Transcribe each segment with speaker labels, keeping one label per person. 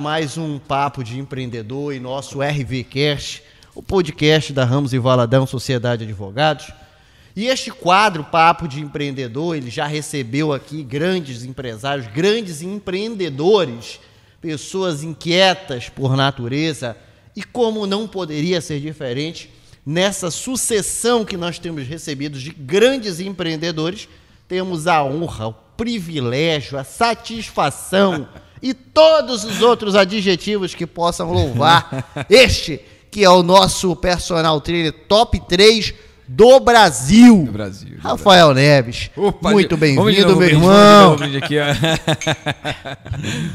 Speaker 1: mais um papo de empreendedor em nosso RVcast, o podcast da Ramos e Valadão Sociedade de Advogados. E este quadro Papo de Empreendedor, ele já recebeu aqui grandes empresários, grandes empreendedores, pessoas inquietas por natureza, e como não poderia ser diferente, nessa sucessão que nós temos recebido de grandes empreendedores, temos a honra, o privilégio, a satisfação e todos os outros adjetivos que possam louvar este que é o nosso personal trainer top 3 do Brasil.
Speaker 2: Do Brasil. do
Speaker 1: Rafael Neves.
Speaker 2: Opa,
Speaker 1: muito bem-vindo, meu irmão.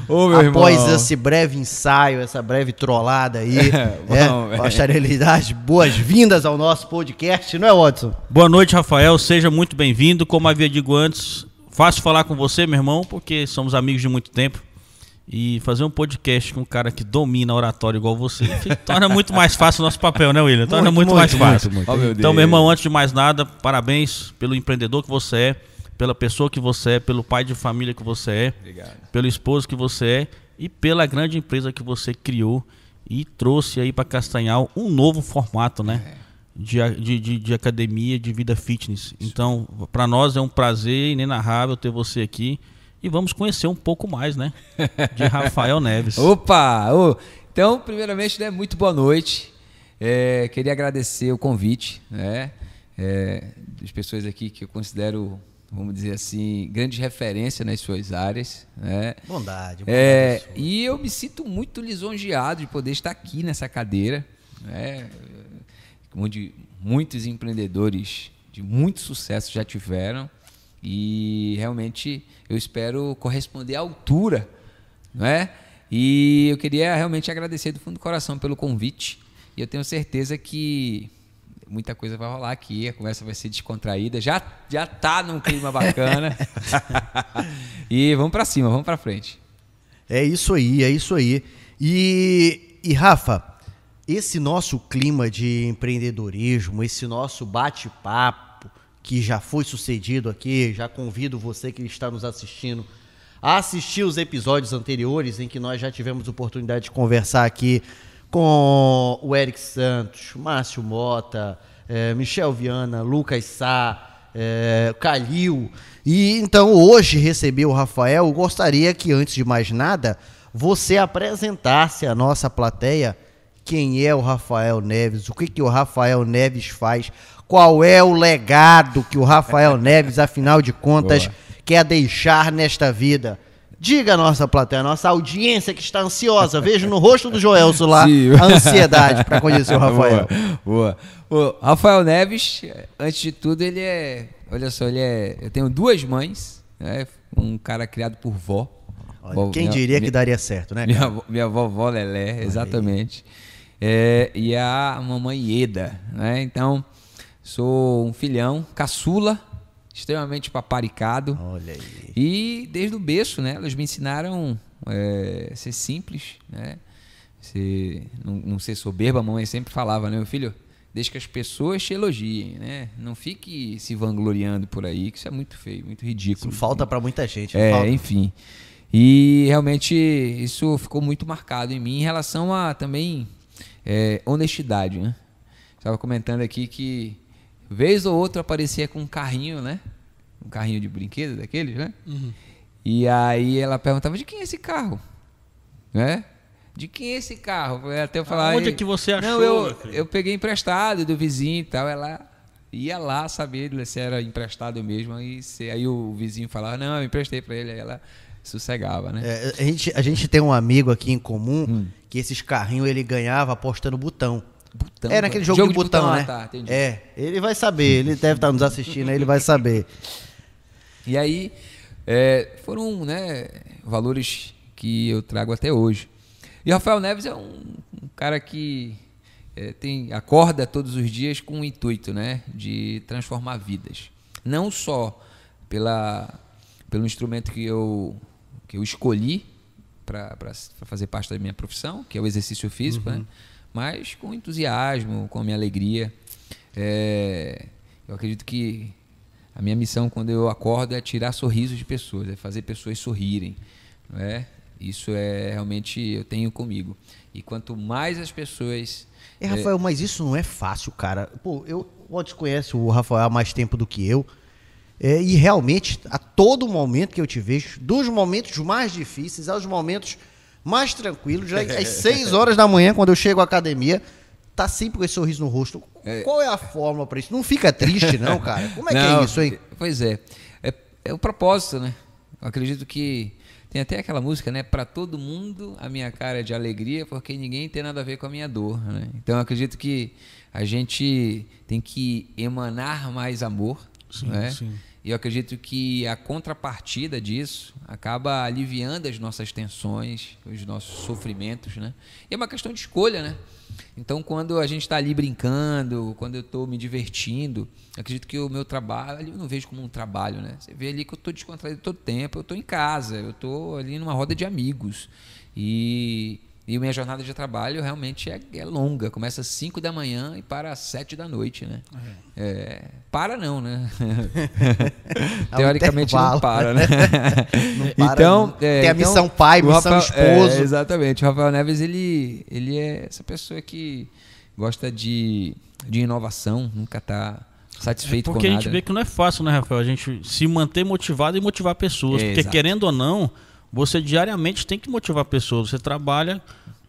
Speaker 2: Ô, meu
Speaker 1: Após
Speaker 2: irmão.
Speaker 1: esse breve ensaio, essa breve trollada aí,
Speaker 2: É,
Speaker 1: é, gostaria de lhe dar as boas-vindas ao nosso podcast, não é, Watson?
Speaker 3: Boa noite, Rafael. Seja muito bem-vindo. Como havia dito antes, fácil falar com você, meu irmão, porque somos amigos de muito tempo. E fazer um podcast com um cara que domina oratório igual você torna muito mais fácil o nosso papel, né, William? Torna
Speaker 1: Muito,
Speaker 3: muito, mais
Speaker 1: muito,
Speaker 3: fácil.
Speaker 2: muito. Oh, meu
Speaker 3: então, meu irmão, antes de mais nada, parabéns pelo empreendedor que você é, pela pessoa que você é, pelo pai de família que você é,
Speaker 2: Obrigado.
Speaker 3: pelo esposo que você é e pela grande empresa que você criou e trouxe aí para Castanhal um novo formato, né? De, a- de, de, de academia, de vida fitness. Então, para nós é um prazer inenarrável ter você aqui e vamos conhecer um pouco mais, né? De Rafael Neves.
Speaker 2: Opa! Então, primeiramente, né, muito boa noite. É, queria agradecer o convite, né? É, das pessoas aqui que eu considero, vamos dizer assim, grande referência nas suas áreas, né?
Speaker 1: Bondade, bondade
Speaker 2: É, e eu me sinto muito lisonjeado de poder estar aqui nessa cadeira, né? onde muitos empreendedores de muito sucesso já tiveram e realmente eu espero corresponder à altura, não é? E eu queria realmente agradecer do fundo do coração pelo convite e eu tenho certeza que muita coisa vai rolar aqui, a conversa vai ser descontraída, já já tá num clima bacana. e vamos para cima, vamos para frente.
Speaker 1: É isso aí, é isso aí. E, e Rafa, esse nosso clima de empreendedorismo, esse nosso bate-papo que já foi sucedido aqui, já convido você que está nos assistindo a assistir os episódios anteriores em que nós já tivemos oportunidade de conversar aqui com o Eric Santos, Márcio Mota, eh, Michel Viana, Lucas Sá, é, Calil. E então hoje receber o Rafael, gostaria que antes de mais nada você apresentasse à nossa plateia quem é o Rafael Neves, o que, que o Rafael Neves faz, qual é o legado que o Rafael Neves, afinal de contas,
Speaker 2: Boa.
Speaker 1: quer deixar nesta vida. Diga à nossa plateia, a nossa audiência que está ansiosa, vejo no rosto do Joelso lá
Speaker 2: Sim.
Speaker 1: a ansiedade para conhecer o Rafael.
Speaker 2: Boa, boa. O Rafael Neves, antes de tudo, ele é. Olha só, ele é. Eu tenho duas mães, né? Um cara criado por vó.
Speaker 1: Olha, quem
Speaker 2: minha-
Speaker 1: diria que daria certo, né?
Speaker 2: Minha,
Speaker 1: cara?
Speaker 2: minha vovó Lelé, exatamente. É, e a mamãe Eda, né? Então, sou um filhão, caçula, extremamente paparicado.
Speaker 1: Olha aí.
Speaker 2: E desde o berço, né? Elas me ensinaram é, ser simples, né? Ser, não, não ser soberba. A mamãe sempre falava, né, meu filho? Deixa que as pessoas te elogiem, né? Não fique se vangloriando por aí, que isso é muito feio, muito ridículo.
Speaker 1: Isso falta para muita gente.
Speaker 2: É,
Speaker 1: falta.
Speaker 2: enfim. E realmente isso ficou muito marcado em mim em relação a também é, honestidade, né? Estava comentando aqui que vez ou outra aparecia com um carrinho, né? Um carrinho de brinquedo daqueles, né? E aí ela perguntava de quem é esse carro, né? De quem é esse carro? Até eu falar.
Speaker 3: Onde é que você achou,
Speaker 2: Não, eu, eu peguei emprestado do vizinho e tal. Ela ia lá saber se era emprestado mesmo. Aí, se, aí o vizinho falava, não, eu emprestei pra ele. Aí ela sossegava, né?
Speaker 1: É, a, gente, a gente tem um amigo aqui em comum
Speaker 2: Hum.
Speaker 1: que esses carrinhos ele ganhava apostando botão.
Speaker 2: Botão,
Speaker 1: é naquele jogo, de botão,
Speaker 2: ah,
Speaker 1: né?
Speaker 2: tá, entendi.
Speaker 1: é, ele vai saber, ele deve estar nos assistindo, aí ele vai saber.
Speaker 2: E aí é, foram né, valores que eu trago até hoje. E o Rafael Neves é um, um cara que é, tem, acorda todos os dias com o intuito né, de transformar vidas. Não só pela, pelo instrumento que eu, que eu escolhi para fazer parte da minha profissão, que é o exercício físico, né? Mas com entusiasmo, com a minha alegria. É, eu acredito que a minha missão quando eu acordo é tirar sorrisos de pessoas, é fazer pessoas sorrirem, não é? Isso é realmente eu tenho comigo. E quanto mais as pessoas
Speaker 1: É, Rafael, mas isso não é fácil, cara. Pô, eu, Otis conhece o Rafael há mais tempo do que eu. É, e realmente, a todo momento que eu te vejo, dos momentos mais difíceis aos momentos mais tranquilos, já às 6 horas da manhã, quando eu chego à academia, tá sempre com esse sorriso no rosto. Qual é a fórmula pra isso? Não fica triste, não, cara? Como é que
Speaker 2: Não,
Speaker 1: é isso, hein?
Speaker 2: Pois é. é. É o propósito, né? Eu acredito que tem até aquela música, né? Para todo mundo a minha cara é de alegria, porque ninguém tem nada a ver com a minha dor, né? Então eu acredito que a gente tem que emanar mais amor,
Speaker 3: Sim,
Speaker 2: né?
Speaker 3: sim.
Speaker 2: E eu acredito que a contrapartida disso acaba aliviando as nossas tensões, os nossos sofrimentos, né? E é uma questão de escolha, né? Então, quando a gente está ali brincando, quando eu estou me divertindo, acredito que o meu trabalho, eu não vejo como um trabalho, né? Você vê ali que eu estou descontraído todo tempo, eu estou em casa, eu estou ali numa roda de amigos. E, e minha jornada de trabalho realmente é, é longa. Começa às 5 da manhã e para às 7 da noite, né? É, para não, né?
Speaker 1: É
Speaker 2: Teoricamente não
Speaker 1: intervalo.
Speaker 2: para, né?
Speaker 1: Não para,
Speaker 2: então,
Speaker 1: não.
Speaker 2: é,
Speaker 1: Tem a
Speaker 2: então,
Speaker 1: missão pai, missão
Speaker 2: Rafael-
Speaker 1: esposo.
Speaker 2: é, exatamente. O Rafael Neves, ele, ele é essa pessoa que gosta de, de inovação, nunca está satisfeito
Speaker 3: Porque
Speaker 2: com
Speaker 3: a
Speaker 2: nada.
Speaker 3: gente vê que não é fácil, né, Rafael? A gente se manter motivado e motivar pessoas.
Speaker 2: É,
Speaker 3: porque
Speaker 2: exato.
Speaker 3: querendo ou não, você diariamente tem que motivar pessoas. Você trabalha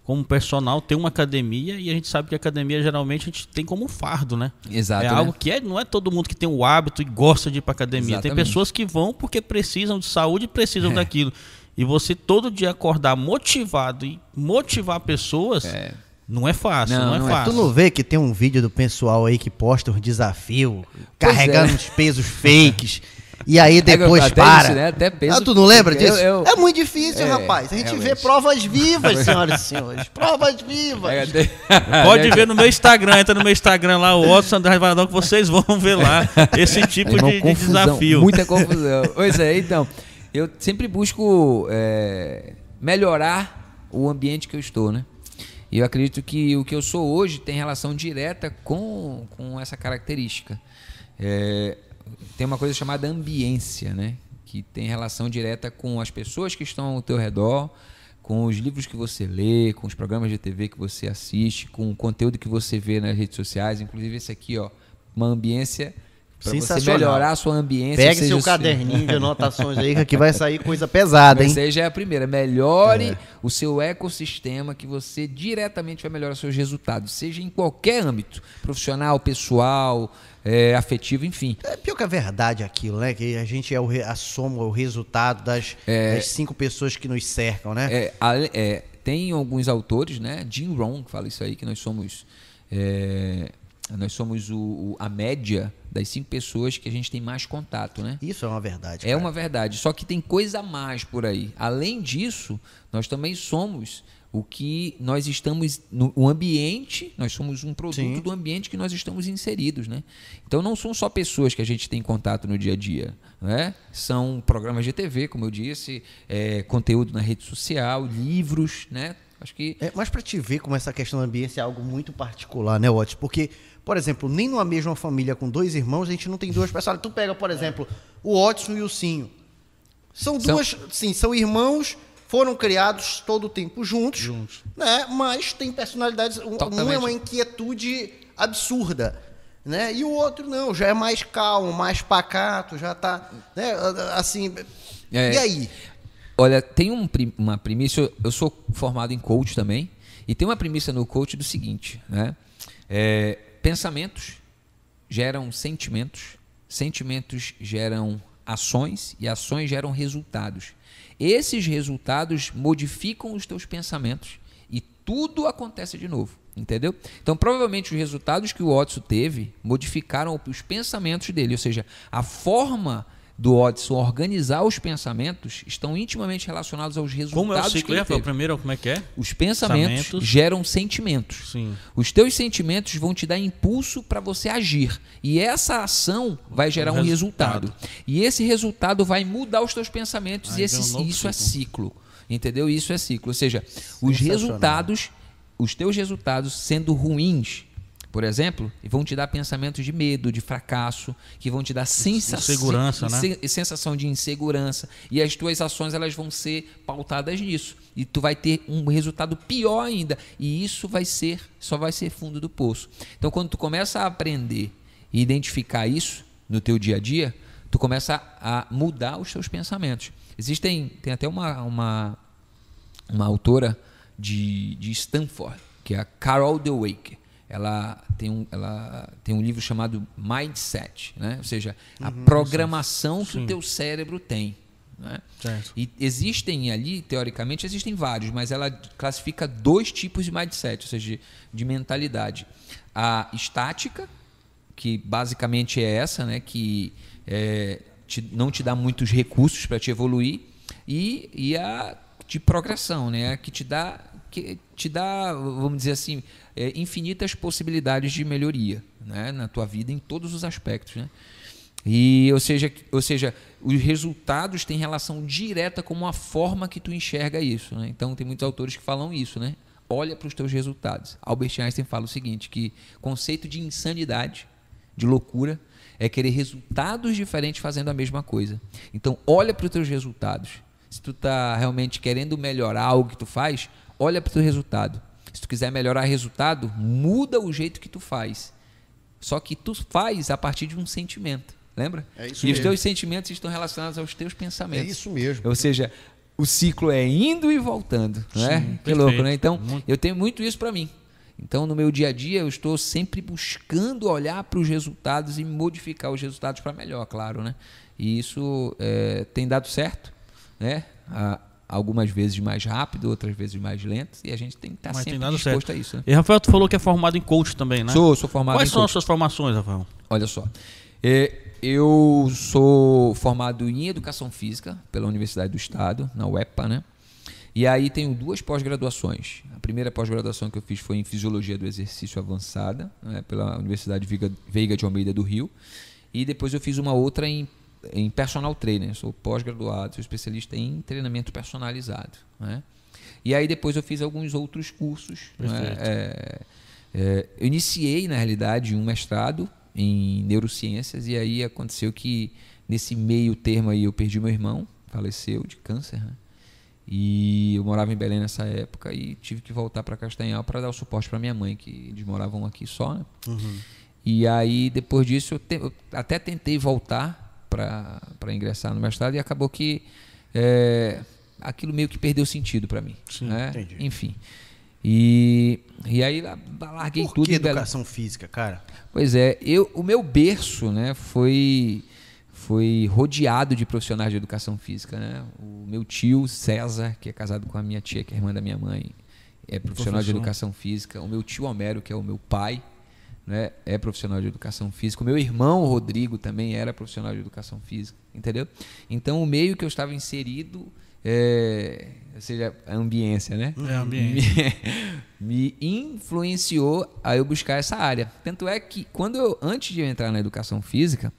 Speaker 3: como personal, tem uma academia e a gente sabe que a academia geralmente a gente tem como um fardo, né?
Speaker 2: Exato,
Speaker 3: é
Speaker 2: né?
Speaker 3: algo que é, não é todo mundo que tem o hábito e gosta de ir para academia. Tem
Speaker 2: Exatamente.
Speaker 3: pessoas que vão porque precisam de saúde e precisam daquilo. E você todo dia acordar motivado e motivar pessoas não é fácil,
Speaker 2: Não,
Speaker 3: não, é
Speaker 2: não é.
Speaker 3: fácil.
Speaker 1: Tu não vê que tem um vídeo do pessoal aí que posta uns desafios, carregando
Speaker 2: é.
Speaker 1: uns pesos fakes, e aí depois
Speaker 2: até
Speaker 1: para.
Speaker 2: isso, né? Até peso
Speaker 1: ah, tu não lembra disso?
Speaker 2: Eu- eu-
Speaker 1: É muito difícil,
Speaker 2: É,
Speaker 1: rapaz. A gente vê
Speaker 2: realmente.
Speaker 1: provas vivas, senhoras e senhores. Provas vivas.
Speaker 2: É,
Speaker 3: Pode ver no meu Instagram, entra no meu Instagram lá, o Otto André Valadão, que vocês vão ver lá esse tipo
Speaker 2: É
Speaker 3: de, de
Speaker 2: confusão,
Speaker 3: desafio.
Speaker 2: Muita confusão. pois é, então, eu sempre busco é, melhorar o ambiente que eu estou, né? E eu acredito que o que eu sou hoje tem relação direta com, com essa característica. É, tem uma coisa chamada ambiência, né? Que tem relação direta com as pessoas que estão ao teu redor, com os livros que você lê, com os programas de TV que você assiste, com o conteúdo que você vê nas redes sociais, inclusive esse aqui, ó, uma ambiência para você melhorar a sua ambiência.
Speaker 1: Pegue seu
Speaker 2: o
Speaker 1: caderninho de anotações aí, que aqui vai sair coisa pesada, hein?
Speaker 2: Você já é a primeira. Melhore o seu ecossistema que você diretamente vai melhorar seus resultados, seja em qualquer âmbito, profissional, pessoal, é, afetivo, enfim.
Speaker 1: É pior que a verdade aquilo, né? Que a gente é o a soma, o resultado das, das cinco pessoas que nos cercam, né?
Speaker 2: É, é, tem alguns autores, né? Jim Rohn fala isso aí, que nós somos é, nós somos o- o- a média das cinco pessoas que a gente tem mais contato, né?
Speaker 1: Isso é uma verdade.
Speaker 2: É
Speaker 1: cara.
Speaker 2: uma verdade. Só que tem coisa a mais por aí. Além disso, nós também somos o que nós estamos no o ambiente, nós somos um produto
Speaker 1: Sim.
Speaker 2: do ambiente que nós estamos inseridos, né? Então não são só pessoas que a gente tem contato no dia a dia, né? São programas de TV, como eu disse, é, conteúdo na rede social, livros, né? Acho que
Speaker 1: É, mas pra te ver como essa questão do ambiente é algo muito particular, né, Otis? Porque, por exemplo, nem numa mesma família com dois irmãos a gente não tem duas pessoas. Tu pega, por exemplo, o Otson e o Cinho. São
Speaker 2: São-
Speaker 1: duas, sim, são irmãos, foram criados todo o tempo juntos, né? Mas tem personalidades. Um, um é
Speaker 2: Totalmente.
Speaker 1: uma inquietude absurda. Né? E o outro não, já é mais calmo, mais pacato, já tá, né, assim,
Speaker 2: É.
Speaker 1: e aí?
Speaker 2: Olha, tem um uma premissa, eu- eu sou formado em coach também, e tem uma premissa no coach do seguinte, né? É, pensamentos geram sentimentos, sentimentos geram ações e ações geram resultados. Esses resultados modificam os teus pensamentos e tudo acontece de novo, entendeu? Então, provavelmente os resultados que o Odson teve modificaram os pensamentos dele, ou seja, a forma do Odson organizar os pensamentos estão intimamente relacionados aos resultados
Speaker 3: Como é o
Speaker 2: que
Speaker 3: ciclo,
Speaker 2: ele
Speaker 3: Rafael?
Speaker 2: teve.
Speaker 3: Primeiro, como é que é?
Speaker 2: Os pensamentos,
Speaker 3: Pensamentos.
Speaker 2: geram sentimentos.
Speaker 3: Sim.
Speaker 2: Os teus sentimentos vão te dar impulso para você agir. E essa ação vai gerar um
Speaker 3: Um
Speaker 2: resultado.
Speaker 3: resultado.
Speaker 2: E esse resultado vai mudar os teus pensamentos.
Speaker 3: Aí
Speaker 2: e esse,
Speaker 3: um
Speaker 2: isso é
Speaker 3: ciclo.
Speaker 2: ciclo. Entendeu? Isso é ciclo. Ou seja, os resultados, os teus resultados sendo ruins, por exemplo, e vão te dar pensamentos de medo, de fracasso, que vão te dar sensação,
Speaker 3: Insegurança, né?
Speaker 2: se- sensação de insegurança. E as tuas ações elas vão ser pautadas nisso. E tu vai ter um resultado pior ainda. E isso vai ser, só vai ser fundo do poço. Então, quando tu começa a aprender e identificar isso no teu dia a dia, tu começa a mudar os teus pensamentos. Existem, tem até uma, uma, uma autora de, de Stanford, que é a Carol Dweck. Ela tem um, ela tem um livro chamado Mindset, né? ou seja, a programação que o
Speaker 3: Sim.
Speaker 2: teu cérebro tem. Né?
Speaker 3: Certo.
Speaker 2: E existem ali, teoricamente, existem vários, mas ela classifica dois tipos de mindset, ou seja, de, de mentalidade. A estática, que basicamente é essa, né, que é, te- não te dá muitos recursos para te evoluir, e, e a de progressão, né, a que te dá, que te dá, vamos dizer assim, é, infinitas possibilidades de melhoria né, na tua vida em todos os aspectos. Né? E, ou seja, ou seja, os resultados têm relação direta com a forma que tu enxerga isso. Né? Então, tem muitos autores que falam isso, né? Olha para os teus resultados. Albert Einstein fala o seguinte, que conceito de insanidade, de loucura, é querer resultados diferentes fazendo a mesma coisa. Então, olha para os teus resultados. Se tu está realmente querendo melhorar algo que tu faz, olha para o teu resultado. Se tu quiser melhorar resultado, muda o jeito que tu faz. Só que tu faz a partir de um sentimento. Lembra?
Speaker 1: É isso
Speaker 2: e os
Speaker 1: mesmo.
Speaker 2: teus sentimentos estão relacionados aos teus
Speaker 1: É
Speaker 2: pensamentos.
Speaker 1: isso mesmo.
Speaker 2: Ou seja, o ciclo é indo e voltando, né?
Speaker 3: Sim,
Speaker 2: Que
Speaker 3: perfeito.
Speaker 2: louco, né? Então,
Speaker 3: Muito.
Speaker 2: eu tenho muito isso para mim. Então, no meu dia a dia, eu estou sempre buscando olhar para os resultados e modificar os resultados para melhor, claro, né? E isso é, tem dado certo, né? A- algumas vezes mais rápido, outras vezes mais lento, e a gente tem que estar
Speaker 3: tem
Speaker 2: sempre disposto
Speaker 3: certo.
Speaker 2: a isso, né?
Speaker 3: E Rafael, tu falou que é formado em coach também, né?
Speaker 2: Sou, sou formado
Speaker 3: Quais
Speaker 2: em
Speaker 3: são
Speaker 2: coach.
Speaker 3: as suas formações, Rafael?
Speaker 2: Olha só. É, eu sou formado em Educação Física pela Universidade do Estado, na UEPA, né? E aí tenho duas pós-graduações. A primeira pós-graduação que eu fiz foi em Fisiologia do Exercício Avançada, né, pela Universidade Veiga de Almeida do Rio. E depois eu fiz uma outra em, em Personal Trainer. Sou pós-graduado, sou especialista em treinamento personalizado. Né? E aí depois eu fiz alguns outros cursos. né, é, é, eu iniciei, na realidade, um mestrado em neurociências e aí aconteceu que nesse meio termo aí eu perdi meu irmão, faleceu de câncer, né? E eu morava em Belém nessa época e tive que voltar para Castanhal para dar o suporte para minha mãe, que eles moravam aqui só, né? E aí depois disso eu, te- eu até tentei voltar para ingressar no mestrado e acabou que é, aquilo meio que perdeu sentido para mim,
Speaker 3: Sim,
Speaker 2: né?
Speaker 1: entendi.
Speaker 2: Enfim. E, e aí la- larguei
Speaker 1: Por
Speaker 2: tudo
Speaker 1: que
Speaker 2: em Belém.
Speaker 1: educação física, cara?
Speaker 2: Pois é, eu, o meu berço, né, foi foi rodeado de profissionais de educação física, né? O meu tio César, que é casado com a minha tia, que é irmã da minha mãe, é profissional de
Speaker 3: Professor.
Speaker 2: educação física. O meu tio Homero, que é o meu pai, né, é profissional de educação física. O meu irmão Rodrigo também era profissional de educação física, entendeu? Então o meio que eu estava inserido, é, ou seja, a ambiência, né?
Speaker 3: É, ambiente.
Speaker 2: me, me influenciou a eu buscar essa área. Tanto é que quando eu antes de eu entrar na educação física,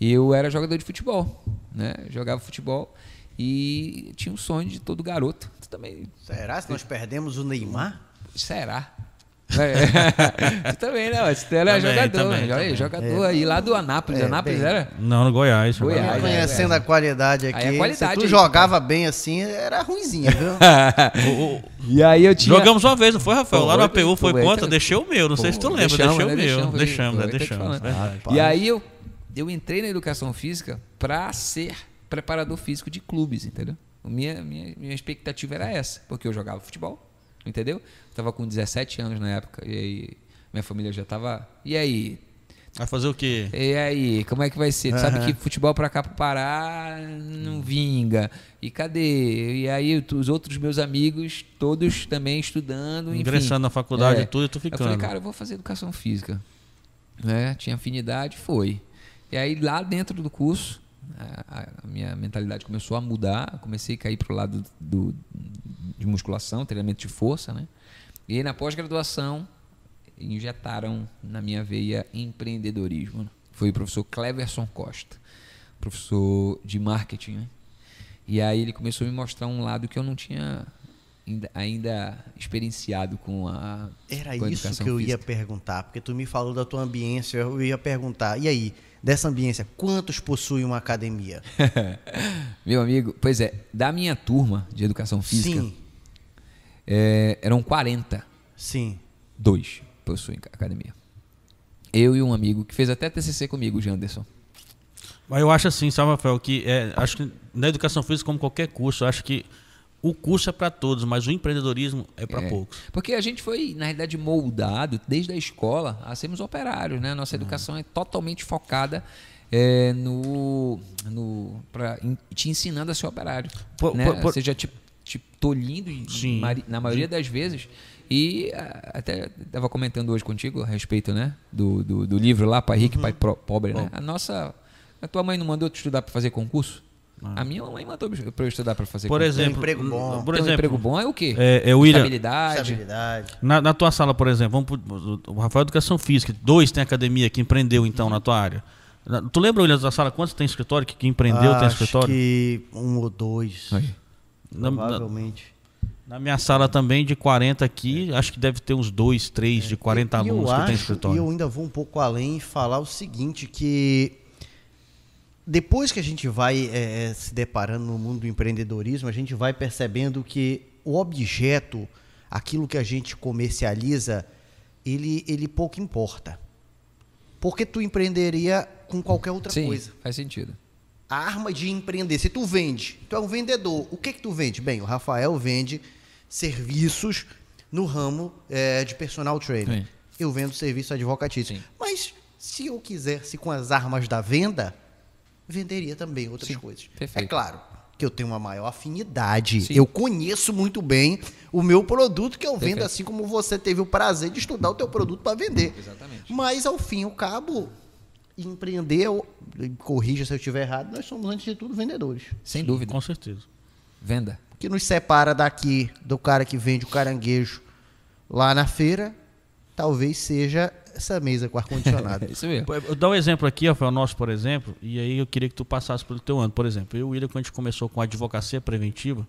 Speaker 2: eu era jogador de futebol, né? Jogava futebol e tinha um sonho de todo garoto. Também
Speaker 1: Será que nós perdemos o Neymar?
Speaker 2: será? É. tu também, né? Mas Tu era
Speaker 3: Também,
Speaker 2: jogador,
Speaker 3: também,
Speaker 2: joga-
Speaker 3: também.
Speaker 2: jogador aí lá do Anápolis.
Speaker 1: É,
Speaker 2: Anápolis
Speaker 1: bem.
Speaker 2: era?
Speaker 3: Não, no Goiás.
Speaker 2: Goiás. Ah,
Speaker 1: Conhecendo
Speaker 2: é.
Speaker 1: a qualidade aqui,
Speaker 2: Aí a qualidade
Speaker 1: se tu
Speaker 2: aí,
Speaker 1: jogava bem assim, era ruimzinho, viu?
Speaker 3: O- o-
Speaker 2: E aí eu tinha
Speaker 3: Jogamos uma vez, não foi, Rafael? Lá no APU foi quanto?
Speaker 2: foi.
Speaker 3: Deixei o meu, não sei se tu
Speaker 2: Pô,
Speaker 3: lembra.
Speaker 2: deixamos,
Speaker 3: Deixei o
Speaker 2: né?
Speaker 3: meu.
Speaker 2: Deixamos,
Speaker 3: né? Deixamos.
Speaker 2: E aí eu, eu entrei na educação física para ser preparador físico de clubes, entendeu? Minha, minha, minha expectativa era essa, porque eu jogava futebol, entendeu? Estava com 17 anos na época, e aí minha família já estava. E aí?
Speaker 3: Vai fazer o quê?
Speaker 2: E aí, como é que vai ser? Tu sabe que futebol pra cá pro Pará não vinga. E cadê? E aí os outros meus amigos, todos também estudando, enfim.
Speaker 3: Ingressando na faculdade
Speaker 2: É.
Speaker 3: tudo, e tu
Speaker 2: Eu
Speaker 3: ficando.
Speaker 2: falei, cara, eu vou fazer educação física. Né? Tinha afinidade, foi. E aí lá dentro do curso, a, a- a minha mentalidade começou a mudar, comecei a cair pro lado do, de musculação, treinamento de força, né? E aí na pós-graduação injetaram na minha veia empreendedorismo. Foi o professor Cleverson Costa, professor de marketing, né? E aí ele começou a me mostrar um lado que eu não tinha ainda, ainda experienciado com a
Speaker 1: Era
Speaker 2: com a
Speaker 1: isso que eu ia
Speaker 2: física.
Speaker 1: perguntar, porque tu me falou da tua ambiência, eu ia perguntar, e aí, dessa ambiência, quantos possuem uma academia?
Speaker 2: Meu amigo, pois é, da minha turma de educação física,
Speaker 1: Sim,
Speaker 2: é, eram 40
Speaker 1: sim.
Speaker 2: dois possuem academia. Eu e um amigo que fez até TCC comigo, Janderson.
Speaker 3: Mas eu acho assim, sabe, Rafael, que é, acho que na educação física, como qualquer curso, eu acho que o curso é para todos, mas o empreendedorismo é para
Speaker 2: É.
Speaker 3: poucos.
Speaker 2: Porque a gente foi, na realidade, moldado desde a escola a sermos operários, né?
Speaker 3: Uhum.
Speaker 2: Nossa educação é totalmente focada é, no, no pra, em- te ensinando a ser operário,
Speaker 3: Por-
Speaker 2: né?
Speaker 3: por- por-
Speaker 2: Ou seja, te, te tolhindo
Speaker 3: Sim.
Speaker 2: na maioria das vezes. E ah, até estava comentando hoje contigo a respeito, né? Do, do, do livro lá, Pai
Speaker 3: Uhum.
Speaker 2: Rico e Pai Pro- Pobre, né? A nossa... A tua mãe não mandou te estudar para fazer concurso?
Speaker 3: Ah.
Speaker 2: A minha mãe mandou para eu estudar para fazer
Speaker 3: Por
Speaker 2: concurso.
Speaker 3: exemplo,
Speaker 1: emprego bom.
Speaker 3: por
Speaker 2: Ter um
Speaker 3: exemplo,
Speaker 2: emprego bom é o quê?
Speaker 3: é, é, William,
Speaker 2: Estabilidade.
Speaker 1: Estabilidade.
Speaker 3: na, na tua sala, por exemplo, vamos pro, o Rafael é Educação Física, dois tem academia que empreendeu então na tua área. Tu lembra, William, da sala, quantos tem escritório que, que empreendeu, tem
Speaker 1: Acho
Speaker 3: escritório?
Speaker 1: que um ou dois,
Speaker 2: Aí.
Speaker 3: Na, na-
Speaker 1: provavelmente.
Speaker 3: na minha sala também, de 40 aqui, acho que deve ter uns dois, três, de 40
Speaker 1: É. E eu
Speaker 3: alunos que tem
Speaker 1: acho,
Speaker 3: escritório.
Speaker 1: E eu ainda vou um pouco além e falar o seguinte, que depois que a gente vai é, é, se deparando no mundo do empreendedorismo, a gente vai percebendo que o objeto, aquilo que a gente comercializa, ele, ele pouco importa. Porque tu empreenderia com qualquer outra
Speaker 2: Sim,
Speaker 1: coisa.
Speaker 2: faz sentido.
Speaker 1: A arma de empreender, se tu vende, tu é um vendedor, o que que tu vende? Bem, o Rafael vende serviços no ramo eh, de personal trainer.
Speaker 2: Sim.
Speaker 1: Eu vendo serviço advocatício.
Speaker 2: Sim.
Speaker 1: Mas se eu quisesse com as armas da venda, venderia também outras
Speaker 2: Sim,
Speaker 1: coisas.
Speaker 2: perfeito.
Speaker 1: É claro que eu tenho uma maior afinidade. Eu conheço muito bem o meu produto que eu vendo,
Speaker 2: Perfeito.
Speaker 1: assim como você teve o prazer de estudar o teu produto para vender.
Speaker 2: Exatamente.
Speaker 1: Mas ao fim e ao cabo, empreender, eu- corrija se eu estiver errado, nós somos antes de tudo vendedores.
Speaker 2: Sem dúvida.
Speaker 3: Com certeza.
Speaker 2: Venda.
Speaker 1: O que nos separa daqui do cara que vende o caranguejo lá na feira, talvez seja essa mesa com ar-condicionado.
Speaker 2: Isso mesmo.
Speaker 3: Eu dar um exemplo aqui, Rafael, nosso, por exemplo, e aí eu queria que tu passasse pelo teu ano. Por exemplo, eu e o William, quando a gente começou com a advocacia preventiva,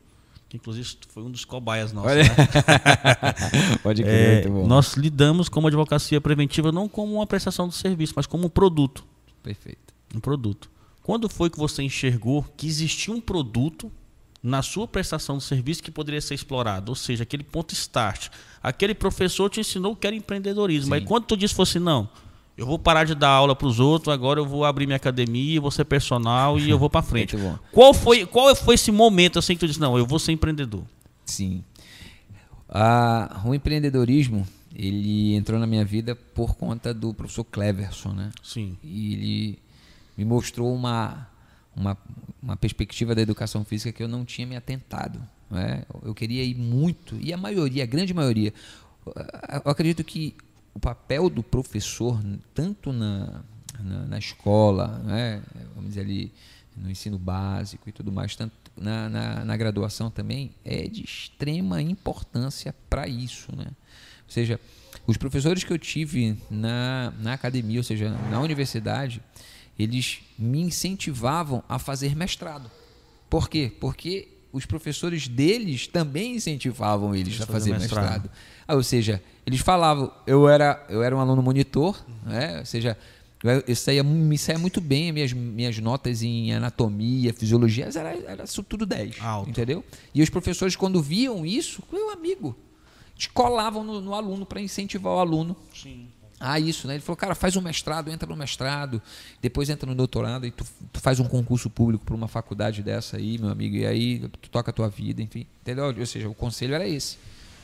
Speaker 3: que inclusive foi um dos cobaias nossos, né?
Speaker 2: Pode
Speaker 3: É,
Speaker 2: muito bom.
Speaker 3: nós lidamos com a advocacia preventiva não como uma prestação de serviço, mas como um produto.
Speaker 2: Perfeito.
Speaker 3: Um produto. Quando foi que você enxergou que existia um produto na sua prestação de serviço que poderia ser explorado? Ou seja, aquele ponto start. Aquele professor te ensinou que era empreendedorismo. Mas quando tu disse fosse não, eu vou parar de dar aula para os outros, agora eu vou abrir minha academia, vou ser personal e eu vou para frente. Qual foi, qual foi esse momento assim que tu disse, não, eu vou ser empreendedor?
Speaker 2: Sim. Ah, o empreendedorismo, ele entrou na minha vida por conta do professor Cleverson, né?
Speaker 3: Sim.
Speaker 2: E ele me mostrou uma, uma, uma perspectiva da educação física que eu não tinha me atentado. Né? Eu queria ir muito, e a maioria, a grande maioria, eu acredito que o papel do professor, tanto na, na, na escola, né? vamos dizer ali, no ensino básico e tudo mais, tanto na, na, na graduação também, é de extrema importância para isso. Né? Ou seja, os professores que eu tive na, na academia, ou seja, na universidade, eles me incentivavam a fazer mestrado. Por quê? Porque os professores deles também incentivavam eles a fazer
Speaker 3: mestrado.
Speaker 2: mestrado. Ah, ou seja, eles falavam, eu era, eu era um aluno monitor, né? ou seja, eu, eu saía, me saía muito bem, minhas, minhas notas em anatomia, fisiologia, era, era tudo 10.
Speaker 3: Alto.
Speaker 2: Entendeu? E os professores, quando viam isso, meu amigo, eles colavam no, no aluno para incentivar o aluno
Speaker 3: Sim.
Speaker 2: A isso, né? Ele falou, cara, faz um mestrado, entra no mestrado, depois entra no doutorado e tu, tu faz um concurso público para uma faculdade dessa aí, meu amigo, e aí tu toca a tua vida, enfim. Entendeu? Ou seja, o conselho era esse.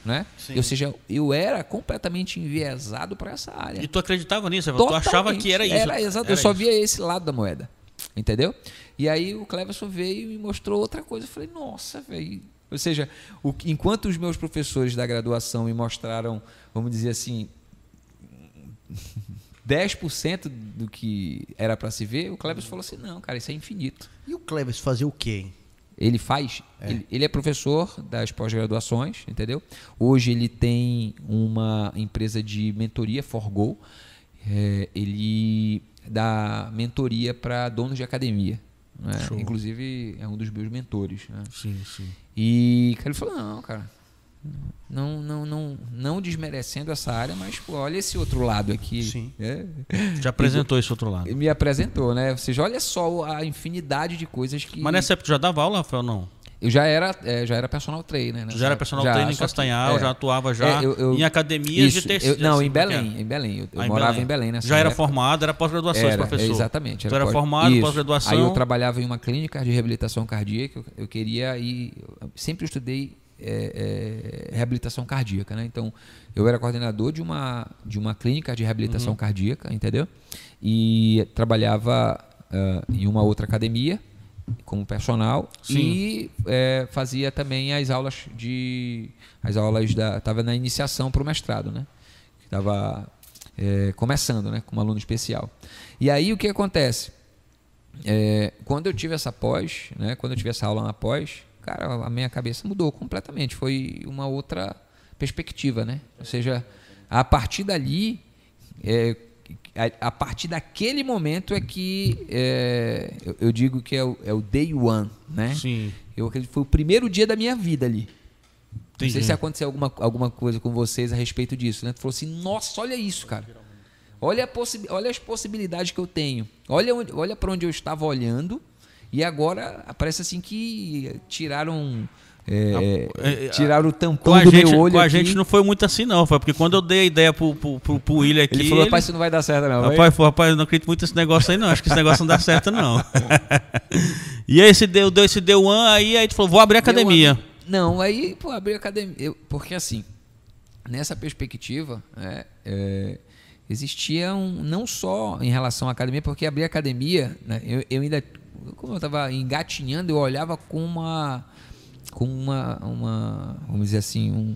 Speaker 2: Né?
Speaker 1: Sim.
Speaker 2: Ou seja, eu era completamente enviesado para essa área.
Speaker 3: E tu acreditava nisso? Rafael? Tu achava que era isso?
Speaker 2: Era exato, eu
Speaker 3: Era
Speaker 2: só
Speaker 3: isso.
Speaker 2: via esse lado da moeda. Entendeu? E aí o Cleverson veio e me mostrou outra coisa. Eu falei, nossa, velho. Ou seja, o, enquanto os meus professores da graduação me mostraram, vamos dizer assim, 10% do que era para se ver, o Cleverson falou assim: não, cara, isso é infinito.
Speaker 1: E o Cleves fazia o quê? hein?
Speaker 2: Ele faz, Ele, ele é professor das pós-graduações, entendeu? Hoje ele tem uma empresa de mentoria, Forgo. É, ele dá mentoria para donos de academia. né? Inclusive é um dos meus mentores. né?
Speaker 3: Sim, sim.
Speaker 2: E cara, ele falou: não, cara, Não, não, não, não desmerecendo essa área, mas pô, olha esse outro lado aqui.
Speaker 1: Sim.
Speaker 2: É.
Speaker 3: Já apresentou esse outro lado.
Speaker 2: Me apresentou, né? Ou seja, olha só a infinidade de coisas que.
Speaker 3: Mas nessa época tu já dava aula, Rafael, não?
Speaker 2: Eu já era, é, já era personal trainer, né?
Speaker 3: Tu já era personal
Speaker 2: Já,
Speaker 3: trainer em
Speaker 2: só que-
Speaker 3: Castanhal,
Speaker 2: é.
Speaker 3: já atuava já
Speaker 2: É, eu- eu-
Speaker 3: em academias
Speaker 2: Isso,
Speaker 3: de terceiro.
Speaker 2: eu- Não,
Speaker 3: assim,
Speaker 2: em
Speaker 3: é
Speaker 2: Belém.
Speaker 3: é?
Speaker 2: Em Belém. Eu, eu
Speaker 3: Ah, em
Speaker 2: morava
Speaker 3: Belém.
Speaker 2: em Belém nessa
Speaker 3: Já era
Speaker 2: época.
Speaker 3: formado, era pós-graduação esse
Speaker 2: Era,
Speaker 3: professor.
Speaker 2: Exatamente.
Speaker 3: Tu era
Speaker 2: pós-
Speaker 3: formado,
Speaker 2: Isso.
Speaker 3: pós-graduação.
Speaker 2: Aí eu trabalhava em uma clínica de reabilitação cardíaca. Eu, eu queria ir. eu sempre estudei é, é, reabilitação cardíaca, né? Então eu era coordenador de uma de uma clínica de
Speaker 3: Uhum.
Speaker 2: reabilitação cardíaca, entendeu? E trabalhava ah, em uma outra academia como personal
Speaker 3: Sim.
Speaker 2: e é, fazia também as aulas de as aulas da estava na iniciação para o mestrado, né? Estava começando, né? Como aluno especial. E aí o que acontece? É, quando eu tive essa pós, né, quando eu tive essa aula na pós, cara, a minha cabeça mudou completamente. Foi uma outra perspectiva, né? Ou seja, a partir dali, é, a, a partir daquele momento é que é, eu, eu digo que é o, é o day one, né?
Speaker 3: Sim.
Speaker 2: Eu acredito que foi o primeiro dia da minha vida ali. Não sei
Speaker 3: Entendi.
Speaker 2: se aconteceu alguma, alguma coisa com vocês a respeito disso, né? Tu falou assim, nossa, olha isso, cara. Olha, a olha as possibilidades que eu tenho. Olha, onde- olha para onde eu estava olhando e agora parece assim que tiraram é,
Speaker 3: é,
Speaker 2: tiraram o tampão do
Speaker 3: gente,
Speaker 2: meu olho
Speaker 3: com a
Speaker 2: aqui.
Speaker 3: gente não foi muito assim, não. Foi porque quando eu dei a ideia pro, pro, pro, pro William aqui.
Speaker 2: Ele falou,
Speaker 3: ele-
Speaker 2: rapaz, isso não vai dar certo não. vai?"
Speaker 3: Rapaz, foi, rapaz, eu não acredito muito nesse negócio aí, não. Acho que esse negócio não dá certo, não. e aí esse deu, deu esse deu one, aí, aí tu falou, vou abrir a academia.
Speaker 2: Não, aí, pô, abri a academia. eu- porque assim, nessa perspectiva, né, é, existia um. Não só em relação à academia, porque abrir academia, né, eu, eu ainda. Como eu estava engatinhando, eu olhava com uma. Com uma. uma vamos dizer assim, um.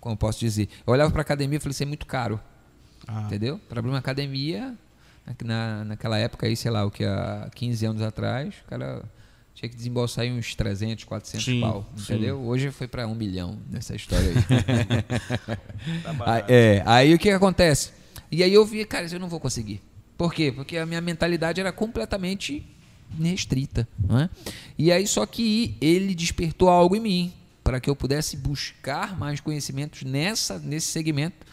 Speaker 2: Como eu posso dizer? Eu olhava para a academia e falei, isso é muito caro.
Speaker 3: Ah.
Speaker 2: Entendeu? Para abrir uma academia, na, na- naquela época aí, sei lá, o que há 15 anos atrás, o cara tinha que desembolsar aí uns 300, 400
Speaker 3: Sim,
Speaker 2: pau,
Speaker 3: sim.
Speaker 2: entendeu? Hoje foi para um milhão nessa história aí. aí, é, aí o que, que acontece? E aí eu vi, cara, eu não vou conseguir. Por quê? Porque a minha mentalidade era completamente restrita. Não é? E aí só que ele despertou algo em mim para que eu pudesse buscar mais conhecimentos nessa, nesse segmento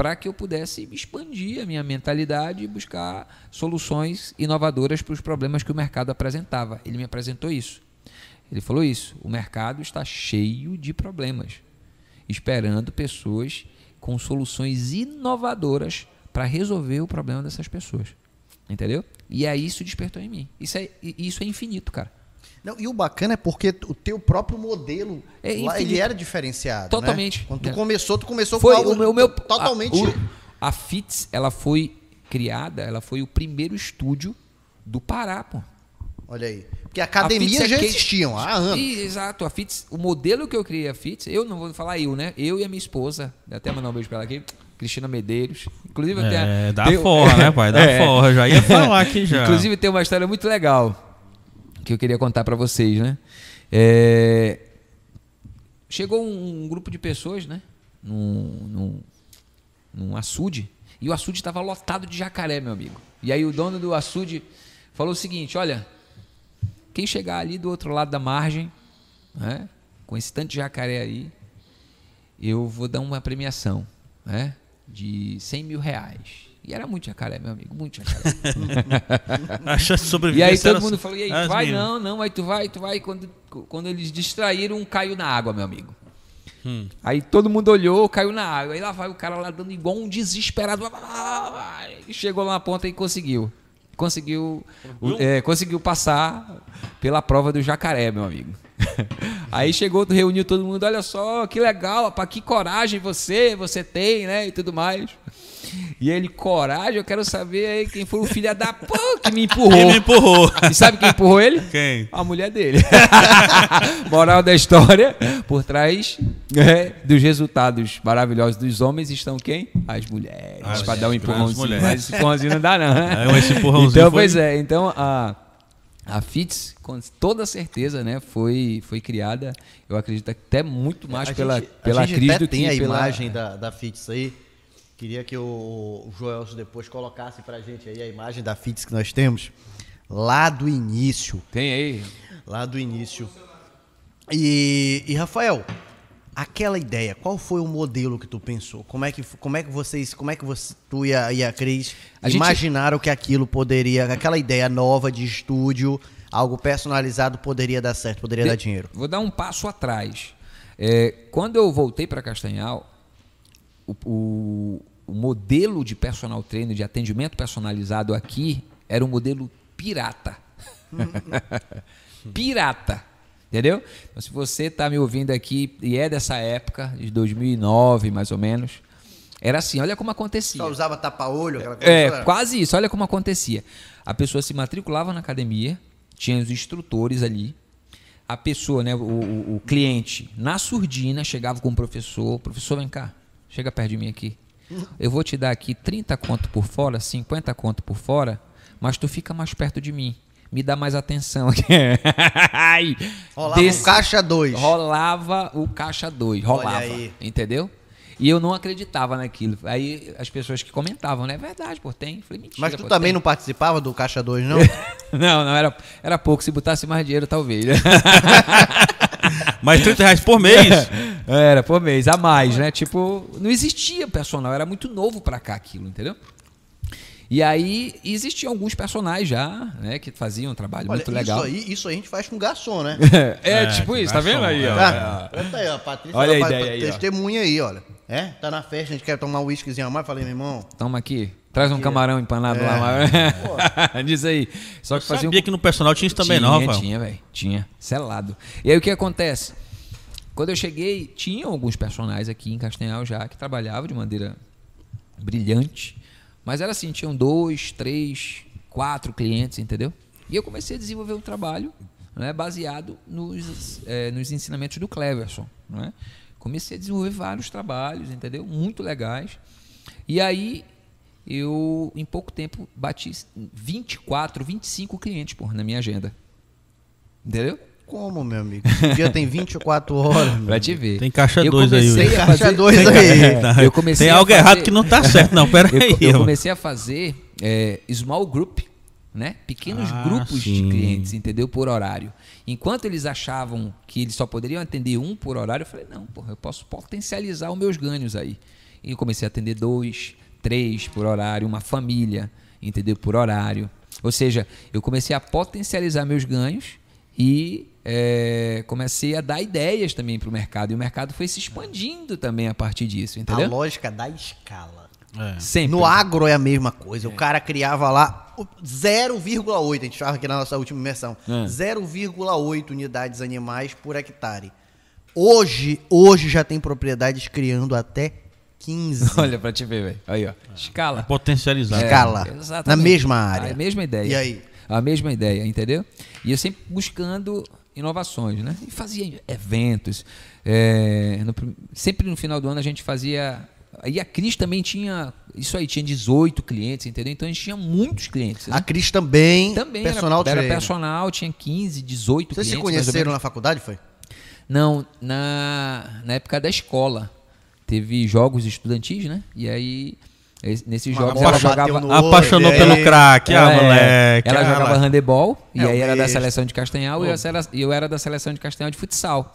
Speaker 2: para que eu pudesse expandir a minha mentalidade e buscar soluções inovadoras para os problemas que o mercado apresentava. Ele me apresentou isso. Ele falou isso. O mercado está cheio de problemas, esperando pessoas com soluções inovadoras para resolver o problema dessas pessoas. Entendeu? E aí isso despertou em mim. Isso é, isso é infinito, cara.
Speaker 1: Não, e o bacana é porque o teu próprio modelo
Speaker 2: É
Speaker 1: lá, ele era diferenciado. né?
Speaker 2: Totalmente.
Speaker 1: Quando tu
Speaker 2: É.
Speaker 1: começou, tu começou
Speaker 2: Foi
Speaker 1: com algo
Speaker 2: o meu, meu
Speaker 1: totalmente.
Speaker 2: A, o- a FITS, ela foi criada, ela foi o primeiro estúdio do Pará, pô.
Speaker 1: Olha aí. Porque academias
Speaker 2: é
Speaker 1: já
Speaker 2: quem-
Speaker 1: existiam há anos.
Speaker 2: E, exato, a FITS, o modelo que eu criei a FITS, eu não vou falar eu, né? Eu e a minha esposa, até mandar um beijo pra ela aqui, Cristina Medeiros. Inclusive, tenho,
Speaker 3: É, dá
Speaker 2: tenho-
Speaker 3: forra, né, pai? Dá
Speaker 2: É.
Speaker 3: forra. Já ia falar aqui já.
Speaker 2: Inclusive tem uma história muito legal que eu queria contar para vocês, né? É, Chegou um, um grupo de pessoas, né? Num, num, num açude e o açude estava lotado de jacaré, meu amigo. E aí o dono do açude falou o seguinte: olha, quem chegar ali do outro lado da margem, né? Com esse tanto de jacaré aí, eu vou dar uma premiação, né? De 100 mil reais. E era muito jacaré, meu amigo, muito jacaré.
Speaker 3: A chance de
Speaker 2: E aí todo mundo falou, e aí, vai?
Speaker 3: minhas.
Speaker 2: Não, não, aí tu vai, tu vai. Quando, quando eles distraíram, um caiu na água, meu amigo.
Speaker 3: Hum.
Speaker 2: Aí todo mundo olhou, caiu na água. Aí lá vai o cara lá dando igual um desesperado. E chegou lá na ponta e conseguiu. Conseguiu, é, conseguiu passar pela prova do jacaré, meu amigo. Aí chegou, reuniu todo mundo, olha só, que legal, rapaz, que coragem você, você tem, né, e tudo mais. E ele, coragem, eu quero saber aí quem foi o filho da pô que me empurrou.
Speaker 3: Quem me empurrou?
Speaker 2: E sabe quem empurrou ele?
Speaker 3: Quem?
Speaker 2: A mulher dele. Moral da história, por trás né, dos resultados maravilhosos dos homens estão quem? As mulheres.
Speaker 3: As
Speaker 2: Para dar um
Speaker 3: mulheres,
Speaker 2: empurrãozinho. Mas esse empurrãozinho não dá, não. Né?
Speaker 3: É, esse empurrãozinho
Speaker 2: Então,
Speaker 3: foi-
Speaker 2: pois é. Então, a, a FITS, com toda certeza, né, foi, foi criada, eu acredito até muito mais
Speaker 1: A
Speaker 2: pela,
Speaker 1: gente-
Speaker 2: pela
Speaker 1: a gente
Speaker 2: crise
Speaker 1: até
Speaker 2: do que
Speaker 1: tem a
Speaker 2: pela...
Speaker 1: imagem da, da FITS aí. Queria que o, Joelso depois colocasse pra gente aí a imagem da FITS que nós temos. Lá do início.
Speaker 2: Tem aí.
Speaker 1: Lá do início. E, e Rafael, Aquela ideia, qual foi o modelo que tu pensou? Como é que, como é que vocês, como é que você, tu e a, e a Cris
Speaker 2: A gente-
Speaker 1: imaginaram que aquilo poderia, aquela ideia nova de estúdio, algo personalizado poderia dar certo, poderia dar dinheiro?
Speaker 2: Vou dar um passo atrás. É, quando eu voltei para Castanhal, o, o- o modelo de personal trainer, de atendimento personalizado aqui, era um modelo pirata. pirata. Entendeu? Então, se você está me ouvindo aqui e é dessa época, de 2009 mais ou menos, era assim: olha como acontecia.
Speaker 1: Só usava tapa-olho, aquela coisa
Speaker 2: É, quase isso. Olha como acontecia. A pessoa se matriculava na academia, tinha os instrutores ali. A pessoa, né, o, o- o cliente, na surdina, chegava com o professor. Professor, vem cá, chega perto de mim aqui. Eu vou te dar aqui 30 conto por fora, 50 conto por fora, mas tu fica mais perto de mim. Me dá mais atenção aqui. Ai,
Speaker 1: Rolava
Speaker 2: desse-
Speaker 1: um caixa 2.
Speaker 2: Rolava o caixa 2,
Speaker 1: Olha
Speaker 2: rolava,
Speaker 1: aí.
Speaker 2: entendeu? E eu não acreditava naquilo. Aí as pessoas que comentavam, né? É verdade, pô, tem. Falei, mentira.
Speaker 1: Mas tu
Speaker 2: pô,
Speaker 1: também
Speaker 2: tem.
Speaker 1: não participava do caixa 2, não?
Speaker 2: Não, não, era, era pouco. Se botasse mais dinheiro, talvez.
Speaker 3: Mas 30 reais por mês.
Speaker 2: era, por mês, a mais, né? Tipo, não existia personal, era muito novo pra cá aquilo, entendeu? E aí existiam alguns personagens já, né, que faziam um trabalho
Speaker 1: Olha,
Speaker 2: muito legal.
Speaker 1: Isso aí, isso aí a gente faz com garçom, né?
Speaker 2: é,
Speaker 3: É,
Speaker 2: tipo isso, tá
Speaker 3: garçom,
Speaker 2: vendo aí,
Speaker 3: é.
Speaker 2: ó?
Speaker 1: Tá? Conta aí, ó. Patrícia
Speaker 2: Olha a ideia
Speaker 1: faz-
Speaker 2: aí, ó.
Speaker 1: Testemunha aí, olha. É? Tá na festa, a gente quer tomar um whiskyzinho a mais. Falei, meu irmão.
Speaker 2: Toma aqui. Traz um camarão empanado
Speaker 1: É.
Speaker 2: lá. Diz aí. Só que
Speaker 3: Eu
Speaker 2: fazia um
Speaker 3: sabia que no personal tinha isso também,
Speaker 2: tinha,
Speaker 3: não, Rafael?
Speaker 2: Tinha, velho. Tinha. Selado. E aí o que acontece? Quando eu cheguei, tinham alguns personagens aqui em Castanhal já que trabalhavam de maneira brilhante. Mas era assim, tinham dois, três, quatro clientes, entendeu? E eu comecei a desenvolver um trabalho né, baseado nos, eh, nos ensinamentos do Cleverson. Né? Comecei a desenvolver vários trabalhos, entendeu? Muito legais. E aí eu, em pouco tempo, bati 24, 25 clientes por, na minha agenda. Entendeu?
Speaker 1: Como, meu amigo? O dia tem 24 horas. meu
Speaker 2: Pra te ver.
Speaker 3: Tem caixa
Speaker 2: Eu
Speaker 3: dois aí,
Speaker 2: comecei
Speaker 3: Will.
Speaker 2: a
Speaker 1: Caixa
Speaker 2: fazer-
Speaker 1: dois aí.
Speaker 3: Tá,
Speaker 2: Eu comecei
Speaker 3: Tem algo
Speaker 2: fazer-
Speaker 3: errado que não tá certo, não. Pera
Speaker 2: eu,
Speaker 3: aí.
Speaker 2: eu
Speaker 3: mano.
Speaker 2: comecei a fazer é, small group, né? Pequenos
Speaker 3: Ah,
Speaker 2: grupos de
Speaker 3: sim.
Speaker 2: clientes, entendeu? Por horário. Enquanto eles achavam que eles só poderiam atender um por horário, eu falei, não, porra, eu posso potencializar os meus ganhos aí. E eu comecei a atender dois, três por horário, uma família, entendeu? Por horário. Ou seja, eu comecei a potencializar meus ganhos e é, comecei a dar ideias também para o mercado. E o mercado foi se expandindo também a partir disso,
Speaker 1: A
Speaker 2: entendeu?
Speaker 1: lógica da escala.
Speaker 3: É.
Speaker 2: Sempre.
Speaker 1: No agro é a mesma coisa. O cara criava lá o 0,8, a gente estava aqui na nossa última imersão,
Speaker 2: É.
Speaker 1: 0,8 unidades animais por hectare. Hoje, hoje já tem propriedades criando até 15
Speaker 2: Olha pra te ver, velho. Aí, ó. Escala. É,
Speaker 1: escala.
Speaker 2: exatamente.
Speaker 1: na mesma área.
Speaker 2: A mesma ideia.
Speaker 1: E aí?
Speaker 2: A mesma ideia, entendeu? E eu sempre buscando inovações, né? E fazia eventos. é, no sempre no final do ano a gente fazia. E a Cris também tinha. Isso aí, tinha 18 clientes, entendeu? Então a gente tinha muitos clientes. né?
Speaker 1: A Cris também,
Speaker 2: também
Speaker 1: personal
Speaker 2: era, era
Speaker 1: trainer.
Speaker 2: personal, tinha 15, 18
Speaker 1: Vocês se
Speaker 2: clientes. mais ou
Speaker 1: conheceram na faculdade, foi?
Speaker 2: Não, na, na época da escola. Teve jogos estudantis, né? E aí, nesses jogos ela jogava.
Speaker 1: no
Speaker 3: Apaixonou pelo
Speaker 1: aí-
Speaker 3: craque, ah,
Speaker 2: Ela, é,
Speaker 3: moleque.
Speaker 2: ela
Speaker 3: ah,
Speaker 2: jogava handebol e
Speaker 1: É,
Speaker 2: aí era da seleção de Castanhal e eu era, e eu era da seleção de Castanhal de futsal.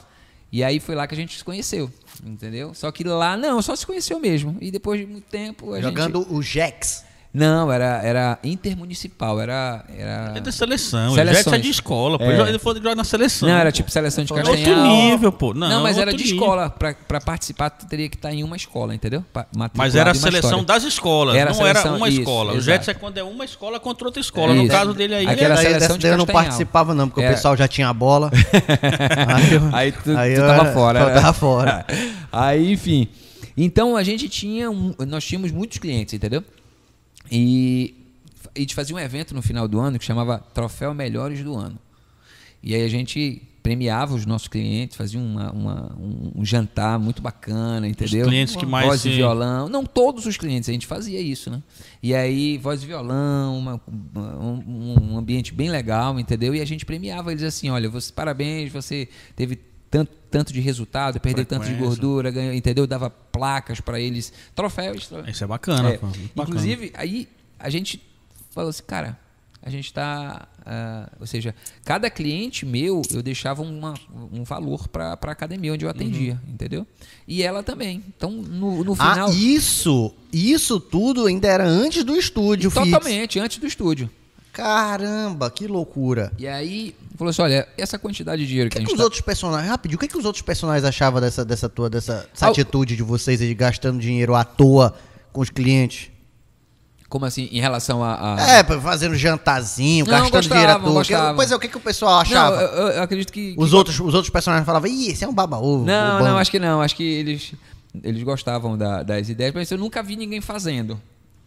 Speaker 2: E aí foi lá que a gente se conheceu, entendeu? Só que lá não, só se conheceu mesmo. E depois de muito tempo a
Speaker 1: Jogando
Speaker 2: gente...
Speaker 1: o Jex.
Speaker 2: Não, era, era intermunicipal, era... era...
Speaker 3: É da seleção. O
Speaker 2: Seleções.
Speaker 3: Jet é de escola, pô.
Speaker 2: É.
Speaker 3: Ele foi jogar na seleção.
Speaker 2: Não, era
Speaker 3: pô.
Speaker 2: tipo seleção de
Speaker 1: Outro
Speaker 2: Castanhal.
Speaker 3: nível, pô. Não,
Speaker 2: mas era
Speaker 3: outro
Speaker 2: de
Speaker 3: nível.
Speaker 2: escola. Pra, pra participar, tu teria que estar em uma escola, entendeu?
Speaker 3: Mas era a seleção
Speaker 2: história.
Speaker 3: das escolas,
Speaker 2: Era
Speaker 3: não era
Speaker 2: seleção-
Speaker 3: uma
Speaker 2: isso,
Speaker 3: escola. O
Speaker 2: exato.
Speaker 3: Jets é quando é uma escola contra outra escola. No caso dele aí,
Speaker 2: Aqui
Speaker 3: ele
Speaker 2: era seleção de
Speaker 1: eu não participava não, porque
Speaker 2: Era-
Speaker 1: o pessoal já tinha a bola. aí, eu-
Speaker 2: Aí tu, tu
Speaker 1: aí
Speaker 2: tava
Speaker 1: eu-
Speaker 2: fora.
Speaker 1: Eu
Speaker 2: né?
Speaker 1: tava fora.
Speaker 2: Aí, enfim. Então a gente tinha. um- nós tínhamos muitos clientes, entendeu? E a gente fazia um evento no final do ano que chamava Troféu Melhores do Ano. E aí a gente premiava os nossos clientes, fazia uma, uma- um, um jantar muito bacana, entendeu?
Speaker 3: clientes que mais
Speaker 2: Voz e violão. Não todos os clientes, a gente fazia isso, né? E aí, voz e violão, uma- um, um ambiente bem legal, entendeu? E a gente premiava eles assim: olha, você, parabéns, você teve tanto, tanto de resultado, perdeu tanto de gordura, ganhou, entendeu? Dava placas para eles, troféus.
Speaker 3: Isso é bacana,
Speaker 2: É,
Speaker 3: muito bacana.
Speaker 2: Inclusive, aí a gente falou assim, cara, a gente está. ou seja, cada cliente meu, eu deixava uma, um valor para a academia onde eu atendia, uhum. entendeu? E ela também. Então, no, no
Speaker 1: ah,
Speaker 2: final.
Speaker 1: Ah, isso! Isso tudo ainda era antes do estúdio,
Speaker 2: Totalmente, antes do estúdio.
Speaker 1: Caramba, que loucura.
Speaker 2: E aí, falou assim: olha, essa quantidade de dinheiro que,
Speaker 1: que,
Speaker 2: a
Speaker 1: gente.
Speaker 2: O
Speaker 1: que os tá... outros personagens. Rapidinho, o que, que os outros personagens achavam dessa, dessa tua, dessa, dessa atitude de vocês de gastando dinheiro à toa com os clientes?
Speaker 2: Como assim, em relação a.
Speaker 1: a... É, fazendo jantarzinho, não, gastando dinheiro à toa. Pois é, o que, que o pessoal achava?
Speaker 2: Não, eu, eu acredito que.
Speaker 1: Os, outros, os outros personagens falavam, ih, esse é um baba-ovo.
Speaker 2: Não, não, acho que não. Acho que eles, eles gostavam da, das ideias, mas eu nunca vi ninguém fazendo.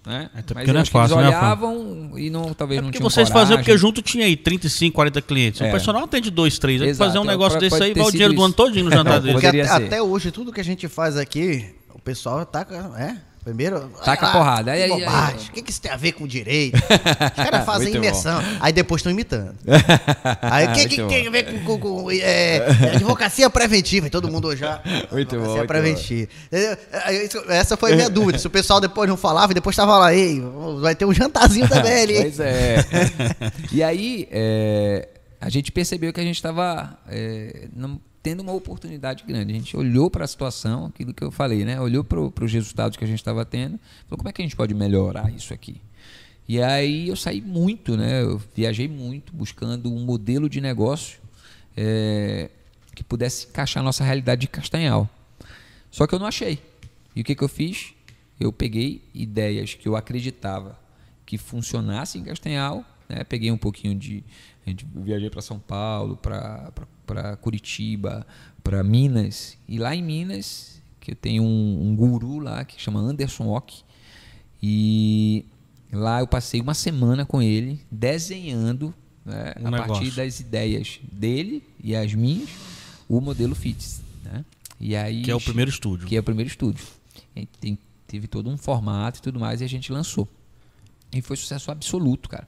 Speaker 2: Né?
Speaker 3: É, porque não é fácil,
Speaker 2: eles
Speaker 3: né,
Speaker 2: olhavam e não, talvez é não tinham
Speaker 3: vocês
Speaker 2: coragem.
Speaker 3: faziam porque junto tinha aí 35, 40 clientes. É. O personal atende dois, três. Aí fazer um negócio desse aí, vai o dinheiro do ano todinho no jantar dele.
Speaker 1: Até, até, hoje, tudo que a gente faz aqui, o pessoal tá... É, Primeiro.
Speaker 2: Taca a porrada. Aí,
Speaker 1: aí, aí, O que, que isso tem a ver com direito? Os caras fazem imersão. Bom. Aí depois estão imitando. Aí o que, que, que, tem a ver com, com, com é, advocacia preventiva? E todo mundo já.
Speaker 2: Muito advocacia
Speaker 1: bom. preventiva. Essa foi a minha dúvida. Se o pessoal depois não falava e depois estava lá, ei, vai ter um jantarzinho também ali.
Speaker 2: Pois é. e aí, é, a gente percebeu que a gente estava. É, tendo uma oportunidade grande. A gente olhou para a situação, aquilo que eu falei, né? Olhou para os resultados que a gente estava tendo, falou como é que a gente pode melhorar isso aqui. E aí eu saí muito, né? Eu viajei muito buscando um modelo de negócio é, que pudesse encaixar a nossa realidade de Castanhal. Só que eu não achei. E o que, que eu fiz? Eu peguei ideias que eu acreditava que funcionassem em Castanhal, né? Peguei um pouquinho de, viajei para São Paulo, para Curitiba, para Minas. E lá em Minas, que eu tenho um, um guru lá que chama Anderson Ock. E lá eu passei uma semana com ele desenhando né, um a negócio. partir das ideias dele e as minhas o modelo FITS. Né? E aí,
Speaker 3: que é o primeiro estúdio.
Speaker 2: Que é o primeiro estúdio. Tem, teve todo um formato e tudo mais e a gente lançou. E foi sucesso absoluto, cara.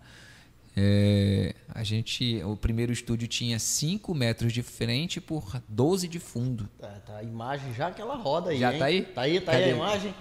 Speaker 2: É, a gente, o primeiro estúdio tinha 5 metros de frente por 12 de fundo.
Speaker 1: Tá, tá, a imagem já que ela roda aí.
Speaker 2: Já
Speaker 1: hein?
Speaker 2: tá aí?
Speaker 1: Tá aí, tá Cadê? aí a imagem?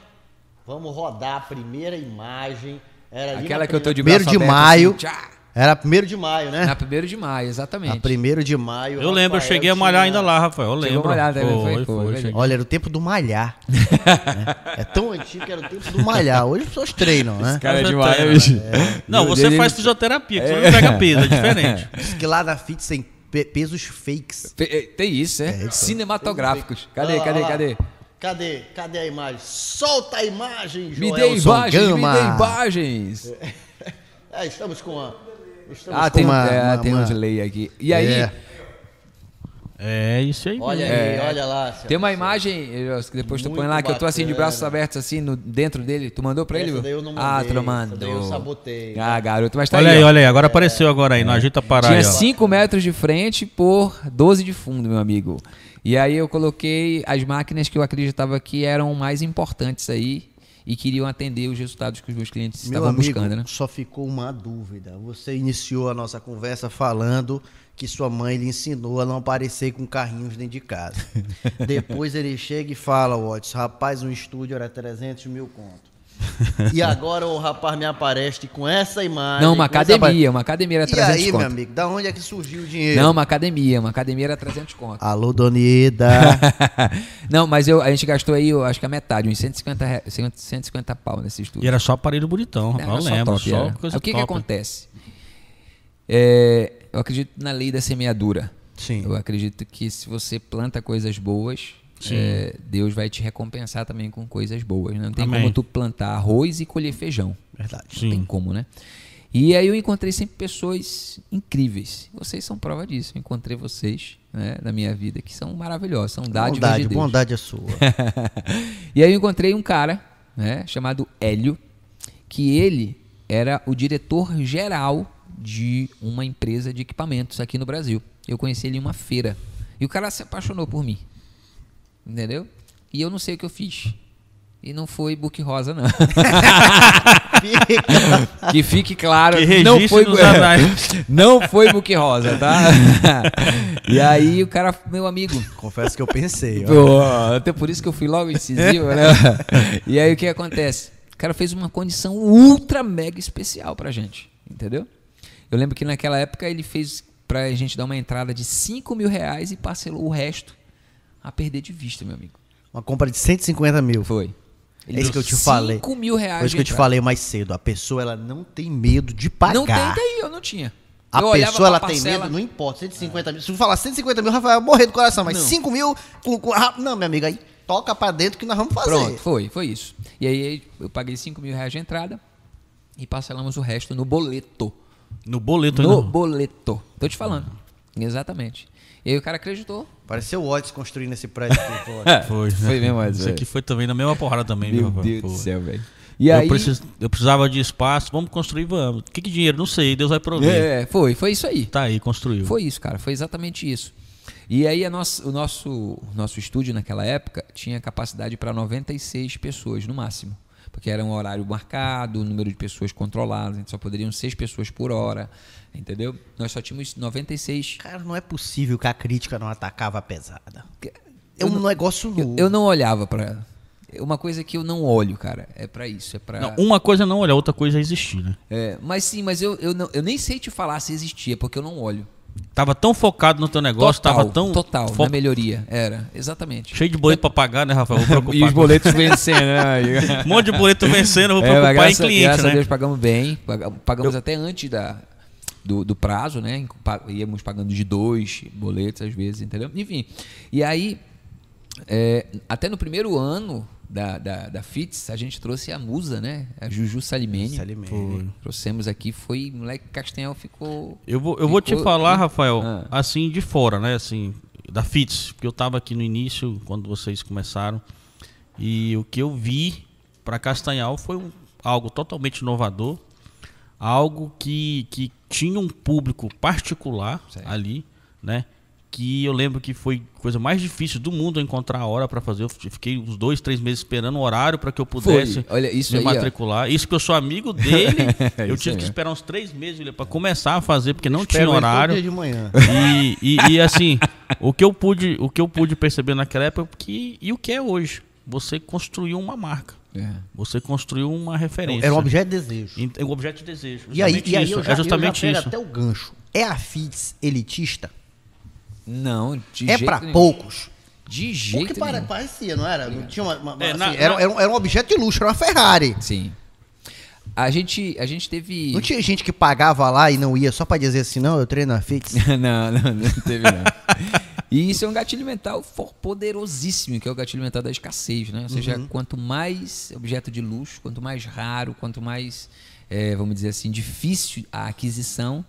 Speaker 1: Vamos rodar a primeira imagem. Era
Speaker 2: Aquela que eu tô de
Speaker 1: Primeiro
Speaker 2: de
Speaker 1: maio. Assim, era primeiro de maio, né?
Speaker 2: Na primeiro de maio, exatamente.
Speaker 1: Na primeiro de maio.
Speaker 3: Eu lembro, eu cheguei a malhar ainda lá, Rafael. Eu lembro.
Speaker 2: Malhar também, foi, foi,
Speaker 1: foi, Olha, era o tempo do malhar. né? É tão antigo que era o tempo do malhar. Hoje as pessoas treinam, né?
Speaker 2: Esse cara é demais,
Speaker 3: né? é. Não, você faz fisioterapia, que você não pega peso, é diferente.
Speaker 1: Diz que lá na FIT tem pesos fakes.
Speaker 2: Eh, tem isso, é? é Cinematográficos. Cadê, lá, cadê, lá. cadê?
Speaker 1: Cadê? Cadê a imagem? Solta a imagem, Joelson
Speaker 2: Me dê imagens, Gama. me dê imagens.
Speaker 1: É, estamos com a
Speaker 2: Estamos ah, tem, uma, é, uma, tem uma... um delay aqui. E aí.
Speaker 3: É. É isso aí.
Speaker 1: Olha aí, é. olha lá.
Speaker 2: Tem uma imagem, depois tu põe lá, que eu tô assim de braços abertos, assim, no, dentro dele. Tu mandou pra
Speaker 1: essa
Speaker 2: ele?
Speaker 1: Daí eu não mandei, ah,
Speaker 2: tu mandou.
Speaker 1: eu sabotei.
Speaker 2: Ah, garoto, mas tá
Speaker 3: olha
Speaker 2: aí.
Speaker 3: aí, olha aí, agora é. apareceu agora aí, não ajeita parar
Speaker 2: Tinha
Speaker 3: aí,
Speaker 2: 5 metros de frente por 12 de fundo, meu amigo. E aí eu coloquei as máquinas que eu acreditava que eram mais importantes aí e queriam atender os resultados que os meus clientes
Speaker 1: Meu
Speaker 2: estavam
Speaker 1: amigo,
Speaker 2: buscando. Né?
Speaker 1: Só ficou uma dúvida. Você iniciou a nossa conversa falando que sua mãe lhe ensinou a não aparecer com carrinhos dentro de casa. Depois ele chega e fala, Watts, rapaz, um estúdio era 300 mil conto. e agora o rapaz me aparece com essa imagem.
Speaker 2: Não, uma academia, essa... uma academia era 300
Speaker 1: E aí,
Speaker 2: conto.
Speaker 1: meu amigo, da onde é que surgiu o dinheiro?
Speaker 2: Não, uma academia, uma academia era 300 conto.
Speaker 1: Alô, Donida.
Speaker 2: Não, mas eu, a gente gastou aí, eu acho que a metade, uns 150, 150 pau nesse estúdio.
Speaker 3: E era só aparelho bonitão, rapaz, eu lembro. Top, só
Speaker 2: coisa o que, que acontece? É, eu acredito na lei da semeadura.
Speaker 1: Sim.
Speaker 2: Eu acredito que se você planta coisas boas, é, Deus vai te recompensar também com coisas boas. Né? Não tem Amém. como tu plantar arroz e colher feijão.
Speaker 1: Verdade.
Speaker 2: Não Sim. tem como, né? E aí eu encontrei sempre pessoas incríveis. Vocês são prova disso. Eu encontrei vocês né, na minha vida que são maravilhosos, são dádivas
Speaker 1: bondade,
Speaker 2: de Deus.
Speaker 1: Bondade é sua.
Speaker 2: e aí eu encontrei um cara né, chamado Hélio, que ele era o diretor geral de uma empresa de equipamentos aqui no Brasil. Eu conheci ele em uma feira. E o cara se apaixonou por mim. Entendeu? E eu não sei o que eu fiz. E não foi book rosa, não. que fique claro.
Speaker 3: Que
Speaker 2: não foi, não foi book rosa, tá? e aí o cara, meu amigo.
Speaker 1: Confesso que eu pensei.
Speaker 2: Pô, até por isso que eu fui logo incisivo, né? E aí o que acontece? O cara fez uma condição ultra mega especial pra gente. Entendeu? Eu lembro que naquela época ele fez pra gente dar uma entrada de 5 mil reais e parcelou o resto a perder de vista, meu amigo.
Speaker 1: Uma compra de 150 mil.
Speaker 2: Foi.
Speaker 1: É isso que eu te falei.
Speaker 2: 5 mil reais.
Speaker 1: Foi isso que eu te falei mais cedo. A pessoa ela não tem medo de pagar.
Speaker 2: Não tem daí, eu não tinha.
Speaker 1: A
Speaker 2: Eu
Speaker 1: pessoa ela
Speaker 2: pra
Speaker 1: tem
Speaker 2: parcela-
Speaker 1: medo, não importa, 150 mil. Se tu falar 150 mil, Rafael vai morrer do coração, mas
Speaker 2: Não.
Speaker 1: 5 mil com, com- ah, Não, minha amiga, aí toca pra dentro que nós vamos fazer.
Speaker 2: Pronto, foi, foi isso. E aí eu paguei 5 mil reais de entrada e parcelamos o resto no boleto.
Speaker 3: No boleto
Speaker 2: No
Speaker 3: ainda.
Speaker 2: boleto. Tô te falando. Exatamente. E aí o cara acreditou.
Speaker 1: Pareceu o Otis construindo esse prédio aqui fora.
Speaker 3: Foi.
Speaker 2: Foi mesmo, Edson,
Speaker 3: Isso aqui foi também na mesma porrada também,
Speaker 2: Meu
Speaker 3: viu, Rafael?
Speaker 2: Deus do
Speaker 3: Foi.
Speaker 2: céu, velho. E
Speaker 3: eu,
Speaker 2: aí.
Speaker 3: precis- eu precisava de espaço, vamos construir, vamos. O que, que dinheiro? Não sei, Deus vai prover.
Speaker 2: É, foi, foi isso aí.
Speaker 3: Tá aí, construiu.
Speaker 2: Foi isso, cara. Foi exatamente isso. E aí a nossa, o nosso, o nosso estúdio naquela época tinha capacidade para 96 pessoas no máximo. Porque era um horário marcado, o número de pessoas controladas, então só poderiam 6 pessoas por hora, entendeu? Nós só tínhamos 96.
Speaker 1: Cara, não é possível que a crítica não atacava a pesada. É
Speaker 2: Eu
Speaker 1: um
Speaker 2: não-
Speaker 1: negócio
Speaker 2: Eu,
Speaker 1: novo.
Speaker 2: eu não olhava para uma coisa que eu não olho, cara. É para isso, é para
Speaker 3: uma coisa é não olhar, outra coisa é existir, né?
Speaker 2: É, mas sim, mas eu, eu, não, eu nem sei te falar se existia, porque eu não olho.
Speaker 3: Tava tão focado no teu negócio,
Speaker 2: total,
Speaker 3: tava tão
Speaker 2: total,
Speaker 3: fo-
Speaker 2: na melhoria. Era, exatamente.
Speaker 3: cheio de boleto pra pagar, né, Rafael?
Speaker 2: E os boletos vencendo, né?
Speaker 3: Um monte de boleto vencendo, eu vou
Speaker 2: É,
Speaker 3: preocupar
Speaker 2: graças,
Speaker 3: em cliente,
Speaker 2: graças a
Speaker 3: né?
Speaker 2: Deus pagamos bem, paga- pagamos até antes da, do, do prazo, né? Íamos pagando de dois boletos às vezes, entendeu? Enfim, e aí, é, até no primeiro ano da, da, da FITS, a gente trouxe a musa, né? A Juju Salimene.
Speaker 1: Salimene.
Speaker 2: Trouxemos aqui, foi, moleque Castanhal ficou...
Speaker 3: Eu vou, eu vou te
Speaker 2: ficou-
Speaker 3: falar, Rafael,
Speaker 2: Ah.
Speaker 3: assim, de fora, né? Assim, da FITS, porque eu tava aqui no início, quando vocês começaram, e o que eu vi para Castanhal foi um- algo totalmente inovador, algo que, que tinha um público particular
Speaker 2: Certo.
Speaker 3: ali, né? Que eu lembro que foi a coisa mais difícil do mundo encontrar a hora para fazer. Eu fiquei uns dois, três meses esperando o horário para que eu pudesse
Speaker 2: Foi. Olha, isso
Speaker 3: me
Speaker 2: aí, ó.
Speaker 3: matricular. Isso que eu sou amigo dele, eu tive
Speaker 2: aí,
Speaker 3: que
Speaker 2: é.
Speaker 3: esperar uns três meses para começar a fazer, porque não
Speaker 1: Espero
Speaker 3: tinha horário.
Speaker 1: dia de manhã.
Speaker 3: E, e, e, assim, o que eu pude, o que eu pude perceber naquela época é que, e o que é hoje, você construiu uma marca,
Speaker 2: É.
Speaker 3: você construiu uma referência.
Speaker 1: Era um objeto de desejo.
Speaker 3: É um objeto de desejo.
Speaker 1: E aí,
Speaker 3: justamente
Speaker 1: e aí
Speaker 3: isso,
Speaker 1: eu já,
Speaker 3: é justamente
Speaker 1: eu já
Speaker 3: isso.
Speaker 1: até o gancho. É a FITS elitista?
Speaker 2: Não, de
Speaker 1: é
Speaker 2: nenhum.
Speaker 1: poucos?
Speaker 2: De jeito
Speaker 1: Porque
Speaker 2: nenhum.
Speaker 1: parecia, não era? Não tinha uma, uma- uma-
Speaker 3: É, na-
Speaker 1: assim, era,
Speaker 3: na-
Speaker 1: era um, era um objeto de luxo, era uma Ferrari.
Speaker 2: Sim. A gente, a gente teve...
Speaker 1: Não tinha gente que pagava lá e não ia só pra dizer assim, não, eu treino na FITS.
Speaker 2: não, não, não teve não. E isso é um gatilho mental for- poderosíssimo, que é o gatilho mental da escassez, né? Ou seja,
Speaker 1: Uhum.
Speaker 2: quanto mais objeto de luxo, quanto mais raro, quanto mais, eh, vamos dizer assim, difícil a aquisição,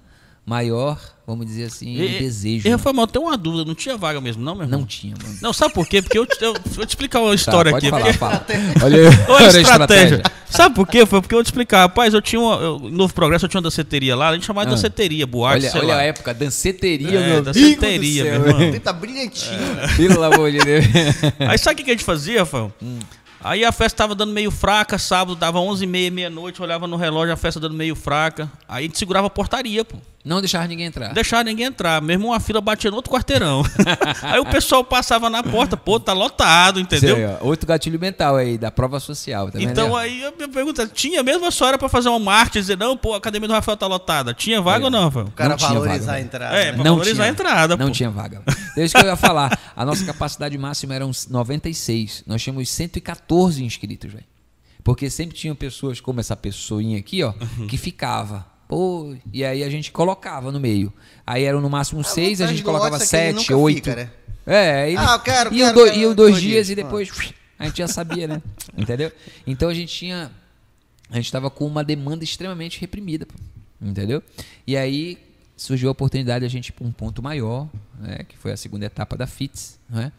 Speaker 2: maior, vamos dizer assim, o desejo.
Speaker 3: E? Rafael, tenho uma dúvida, não tinha vaga mesmo, não, meu irmão?
Speaker 2: Não tinha, mano.
Speaker 3: Não, sabe por quê? Porque eu, eu, vou te explicar uma
Speaker 2: Tá,
Speaker 3: história
Speaker 2: pode
Speaker 3: aqui.
Speaker 2: falar,
Speaker 3: porque-
Speaker 2: fala. Olha, aí,
Speaker 3: Olha a estratégia. Sabe por quê? Foi porque eu vou te explicar. Rapaz, eu tinha uma. Eu, no Novo Progresso eu tinha uma danceteria lá, a gente chamava de
Speaker 2: Ah.
Speaker 3: danceteria, boate,
Speaker 2: Olha,
Speaker 3: sei
Speaker 2: olha
Speaker 3: lá.
Speaker 2: a época, danceteria,
Speaker 3: É,
Speaker 2: meu
Speaker 3: danceteria,
Speaker 2: amigo do
Speaker 3: meu
Speaker 2: céu.
Speaker 3: irmão.
Speaker 1: Tá brilhantinho.
Speaker 2: Pelo amor de Deus.
Speaker 3: Aí sabe o que que a gente fazia, Rafael?
Speaker 2: Hum.
Speaker 3: Aí a festa tava dando meio fraca, sábado dava 11h30, meia-noite, olhava no relógio, a festa dando meio fraca. Aí a gente segurava a portaria, pô.
Speaker 2: Não deixar ninguém entrar.
Speaker 3: Não deixava ninguém entrar. Mesmo uma fila batia no outro quarteirão. aí o pessoal passava na porta, pô, tá lotado, entendeu?
Speaker 2: Sei, ó, Outro gatilho mental aí, da prova social. Tá
Speaker 3: Então
Speaker 2: aí,
Speaker 3: aí a minha pergunta, tinha mesmo a senhora pra fazer uma marcha e dizer, não, pô, a academia do Rafael tá lotada. Tinha vaga ou não, Rafael?
Speaker 1: O cara
Speaker 2: Não tinha
Speaker 1: valorizar
Speaker 2: vaga,
Speaker 1: a entrada.
Speaker 3: É,
Speaker 1: né?
Speaker 3: pra valorizar a entrada,
Speaker 2: Não
Speaker 3: pô.
Speaker 2: tinha vaga. Isso que eu ia falar. A nossa capacidade máxima era uns 96. Nós tínhamos 114 inscritos, velho. Porque sempre tinham pessoas como essa pessoinha aqui, ó,
Speaker 1: Uhum.
Speaker 2: que ficava. Pô, e aí a gente colocava no meio. Aí eram no máximo seis, a gente colocava
Speaker 1: Otis é
Speaker 2: sete, oito.
Speaker 1: fica, né?
Speaker 2: É, ele,
Speaker 1: Ah, eu quero,
Speaker 2: iam
Speaker 1: quero,
Speaker 2: do-
Speaker 1: quero,
Speaker 2: iam dois
Speaker 1: dois
Speaker 2: dias
Speaker 1: dias.
Speaker 2: e depois a gente já sabia, né? Entendeu? Então a gente tinha. A gente estava com uma demanda extremamente reprimida, pô. entendeu? E aí surgiu a oportunidade de a gente ir para um ponto maior, né? que foi a segunda etapa da FITS, né?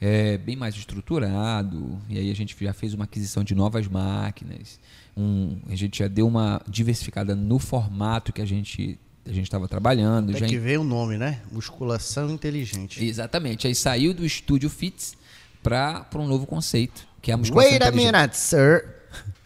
Speaker 2: É, bem mais estruturado, e aí a gente já fez uma aquisição de novas máquinas, um, a gente já deu uma diversificada no formato que a gente a gente estava trabalhando.
Speaker 1: Até
Speaker 2: já
Speaker 1: que veio o nome, né? Musculação inteligente.
Speaker 2: Exatamente. Aí saiu do estúdio Fits para um novo conceito, que é a musculação
Speaker 1: Wait a
Speaker 2: inteligente.
Speaker 1: minute, sir.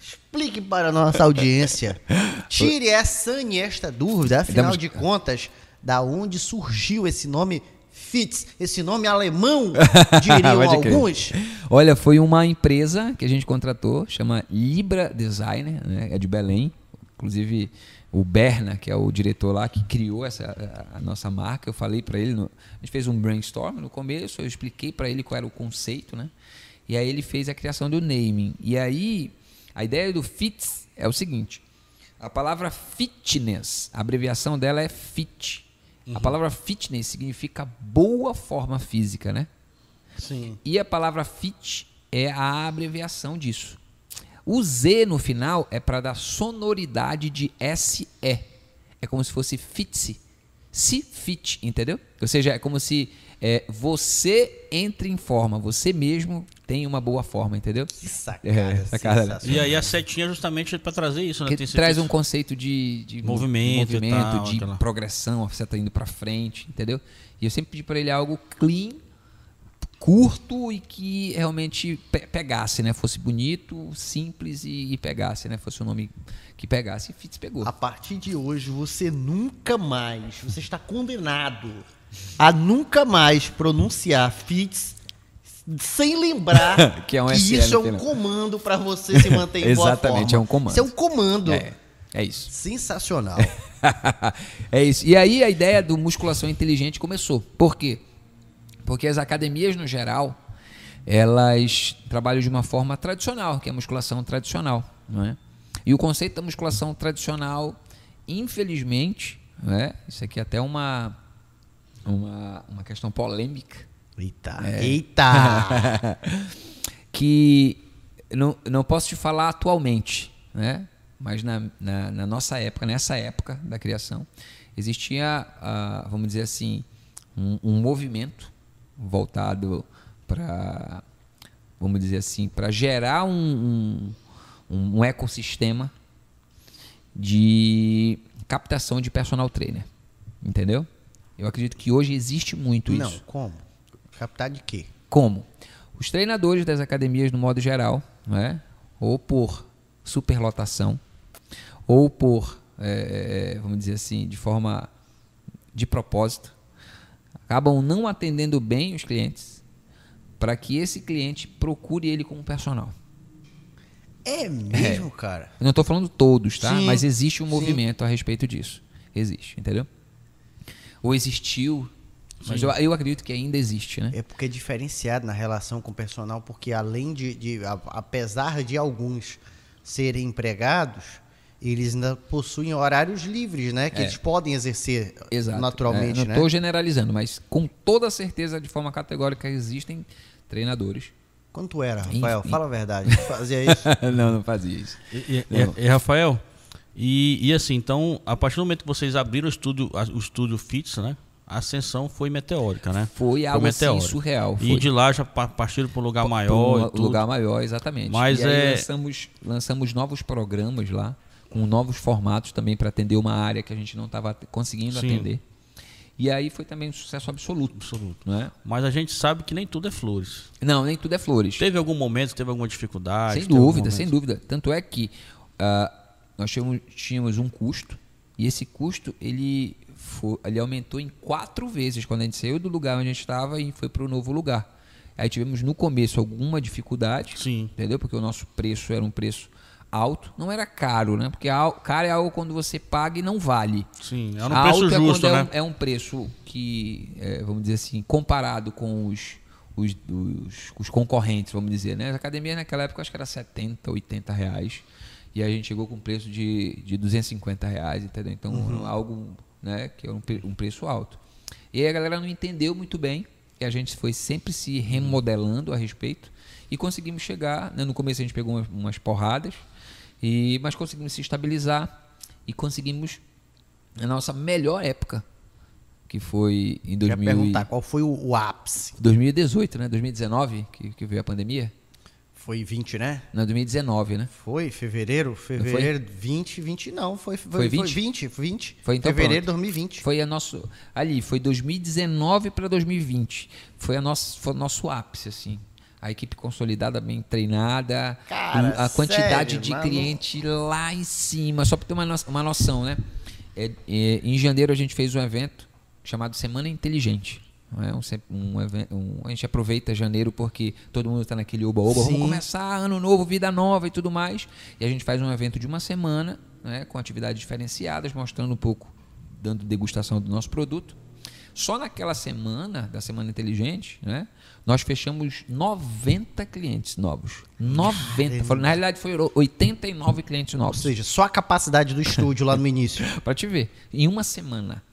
Speaker 1: Explique para a nossa audiência. Tire essa e esta dúvida. Afinal de contas, da onde surgiu esse nome Fitz? Esse nome alemão, diriam alguns.
Speaker 2: Olha, foi uma empresa que a gente contratou, chama Libra Designer, né? é de Belém. Inclusive o Berna, que é o diretor lá que criou essa a, a nossa marca, eu falei para ele, no, a gente fez um brainstorm no começo, eu expliquei para ele qual era o conceito, né? E aí ele fez a criação do naming. E aí a ideia do FITS é o seguinte: a palavra fitness, a abreviação dela é fit. Uhum. A palavra fitness significa boa forma física, né?
Speaker 1: Sim.
Speaker 2: E a palavra fit é a abreviação disso. O Z no final é para dar sonoridade de SE. É como se fosse fitse. Se fit, entendeu? Ou seja, é como se é, você entre em forma, você mesmo tem uma boa forma, entendeu?
Speaker 1: Que sacada. É,
Speaker 2: sacada né?
Speaker 3: E aí a setinha é justamente para trazer isso, né?
Speaker 2: Que traz um conceito de, de
Speaker 3: movimento,
Speaker 2: de, movimento,
Speaker 3: tal,
Speaker 2: de
Speaker 3: aquela...
Speaker 2: progressão, você está indo para frente, entendeu? E eu sempre pedi para ele algo clean, curto e que realmente pe pegasse, né? Fosse bonito, simples e, e, pegasse, né? Fosse um nome que pegasse. E Fitz pegou.
Speaker 1: A partir de hoje, você nunca mais, você está condenado a nunca mais pronunciar Fitz sem lembrar
Speaker 2: que, é um
Speaker 1: que isso é um comando para você se manter em boa
Speaker 2: Exatamente, é um comando.
Speaker 1: Isso é um comando.
Speaker 2: É, é isso.
Speaker 1: Sensacional.
Speaker 2: é isso. E aí a ideia do musculação inteligente começou. Por quê? Porque as academias, no geral, elas trabalham de uma forma tradicional, que é a musculação tradicional. Não é? E o conceito da musculação tradicional, infelizmente, é? isso aqui é até uma, uma, uma questão polêmica.
Speaker 1: Eita! É. Eita!
Speaker 2: que não, não posso te falar atualmente, né? mas na, na, na nossa época, nessa época da criação, existia, uh, vamos dizer assim, um, um movimento voltado para, vamos dizer assim, para gerar um, um, um, ecossistema de captação de personal trainer. Entendeu? Eu acredito que hoje existe muito
Speaker 1: Não,
Speaker 2: isso.
Speaker 1: Não, como? Captar de quê?
Speaker 2: Como? Os treinadores das academias, no modo geral, né? ou por superlotação, ou por, é, vamos dizer assim, de forma de propósito, acabam não atendendo bem os clientes para que esse cliente procure ele como personal.
Speaker 1: É mesmo, é. cara?
Speaker 2: Eu não estou falando todos, tá? Sim, Mas existe um sim. movimento a respeito disso. Existe, entendeu? Ou existiu, mas eu, eu, acredito que ainda existe, né?
Speaker 1: É porque é diferenciado na relação com o personal, porque além de, de apesar de alguns serem empregados, eles ainda possuem horários livres, né? Que é. eles podem exercer
Speaker 2: Exato.
Speaker 1: naturalmente.
Speaker 2: É, não
Speaker 1: né?
Speaker 2: estou generalizando, mas com toda certeza, de forma categórica, existem treinadores.
Speaker 1: Quanto era, Rafael? Fala a verdade. Fazia isso?
Speaker 2: não, não fazia isso.
Speaker 3: E, e, não. e, e Rafael, e, e, assim, então, a partir do momento que vocês abriram o estúdio, o estúdio Fits, né? A ascensão foi meteórica, né?
Speaker 2: Foi algo foi assim, surreal. Foi.
Speaker 3: E de lá já partiram para um lugar maior.
Speaker 2: Um lugar maior, exatamente.
Speaker 3: Mas é...
Speaker 2: lançamos, lançamos novos programas lá com novos formatos também para atender uma área que a gente não estava conseguindo Sim. atender. E aí foi também um sucesso absoluto. Absoluto. Né?
Speaker 3: Mas a gente sabe que nem tudo é flores.
Speaker 2: Não, nem tudo é flores.
Speaker 3: Teve algum momento, teve alguma dificuldade?
Speaker 2: Sem dúvida, sem dúvida. Tanto é que uh, nós tínhamos, tínhamos, um custo e esse custo ele, foi, ele aumentou em quatro vezes quando a gente saiu do lugar onde a gente estava e foi para o novo lugar. Aí tivemos no começo alguma dificuldade,
Speaker 3: Sim.
Speaker 2: entendeu? Porque o nosso preço era um preço alto, não era caro, né? Porque caro é algo quando você paga e não vale.
Speaker 3: Sim, é um preço alto justo,
Speaker 2: é
Speaker 3: né?
Speaker 2: É um, é um preço que, é, vamos dizer assim, comparado com os, os, os, os, concorrentes, vamos dizer, né? As academias naquela época acho que era 70, 80 reais. E a gente chegou com um preço de, de 250 reais, entendeu? Então, uhum. algo né, que é um, um preço alto. E a galera não entendeu muito bem, e a gente foi sempre se remodelando a respeito, e conseguimos chegar, né? no começo a gente pegou umas, umas porradas, e, mas conseguimos se estabilizar e conseguimos a nossa melhor época, que foi em 2000
Speaker 1: perguntar qual foi o, o, ápice.
Speaker 2: 2018, né? 2019, que, que veio a pandemia.
Speaker 1: Foi 20, né?
Speaker 2: Não, 2019, né?
Speaker 1: Foi, fevereiro, fevereiro 20, 20 não, foi, foi,
Speaker 2: foi 20?
Speaker 1: Foi 20, 20.
Speaker 2: Foi então
Speaker 1: fevereiro de
Speaker 2: pronto.
Speaker 1: 2020.
Speaker 2: Foi a nosso ali, foi 2019 para 2020. Foi a nosso foi o nosso ápice assim a equipe consolidada, bem treinada,
Speaker 1: Cara,
Speaker 2: a quantidade
Speaker 1: sério,
Speaker 2: de
Speaker 1: mano?
Speaker 2: cliente lá em cima, só para ter uma, no uma noção, né? É, é, em janeiro a gente fez um evento chamado Semana Inteligente. Não é? um, um, evento, um, a gente aproveita janeiro porque todo mundo está naquele oba-oba, vamos começar ano novo, vida nova e tudo mais. E a gente faz um evento de uma semana né, com atividades diferenciadas, mostrando um pouco, dando degustação do nosso produto. Só naquela semana, da Semana Inteligente, né, nós fechamos 90 clientes novos. 90. Foi, na realidade, foram 89 clientes
Speaker 1: Ou
Speaker 2: novos.
Speaker 1: seja, só a capacidade do estúdio lá no início.
Speaker 2: Pra te ver. Em uma semana.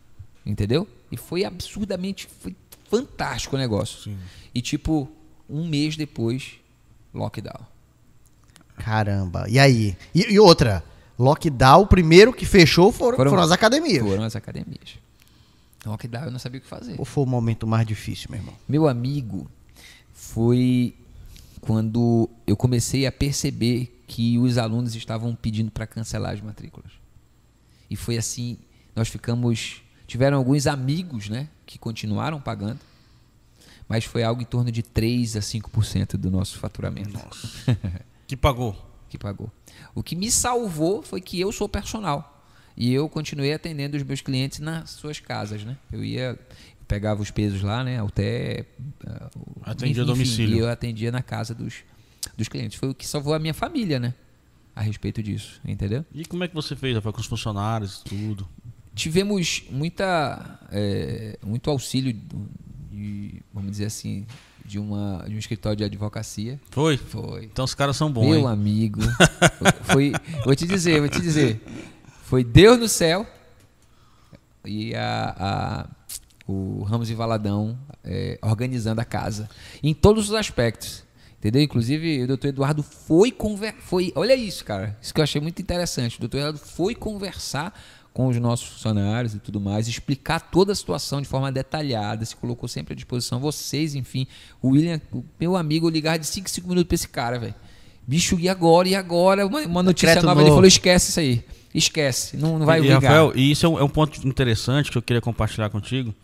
Speaker 2: Entendeu? E foi absurdamente. Foi fantástico o negócio. E tipo, um mês depois, lockdown.
Speaker 1: Caramba. E aí? E, e outra, lockdown, o primeiro que fechou foram,
Speaker 2: Foram-
Speaker 1: foram as academias.
Speaker 2: Foram as academias. Lockdown, eu não sabia o que fazer.
Speaker 1: Ou foi o momento mais difícil, meu irmão?
Speaker 2: Meu amigo, foi quando eu comecei a perceber que os alunos estavam pedindo para cancelar as matrículas. E foi assim, nós ficamos, tiveram alguns amigos, né, que continuaram pagando, mas foi algo em torno de 3 a 5% do nosso faturamento
Speaker 3: Que pagou.
Speaker 2: que pagou. O que me salvou foi que eu sou personal. E eu continuei atendendo os meus clientes nas suas casas, né? Eu ia, pegava os pesos lá, né? Até.
Speaker 3: Atendia a domicílio.
Speaker 2: E eu atendia na casa dos, dos clientes. Foi o que salvou a minha família, né? A respeito disso, entendeu?
Speaker 3: E como é que você fez, Rafael, com os funcionários tudo?
Speaker 2: Tivemos muita, é, muito auxílio, de, vamos dizer assim, de, uma, de um escritório de advocacia.
Speaker 3: Foi?
Speaker 2: Foi.
Speaker 3: Então os caras são bons,
Speaker 2: Meu
Speaker 3: hein?
Speaker 2: amigo. Foi, vou te dizer, vou te dizer. Foi Deus no céu e a, a- o Ramos e Valadão é, organizando a casa. Em todos os aspectos. Entendeu? Inclusive, o doutor Eduardo foi conversar. Foi, olha isso, cara. Isso que eu achei muito interessante. O doutor Eduardo foi conversar com os nossos funcionários e tudo mais, explicar toda a situação de forma detalhada, se colocou sempre à disposição. Vocês, enfim. O William, meu amigo, eu ligar de 5 5 minutos pra esse cara, velho. Bicho, e agora? E agora? Uma, uma notícia
Speaker 1: Decreto
Speaker 2: nova. Ele
Speaker 1: novo.
Speaker 2: falou: esquece isso aí. Esquece. Não, não vai
Speaker 3: e,
Speaker 2: ligar.
Speaker 3: Rafael, e isso é um, é um ponto interessante que eu queria compartilhar contigo,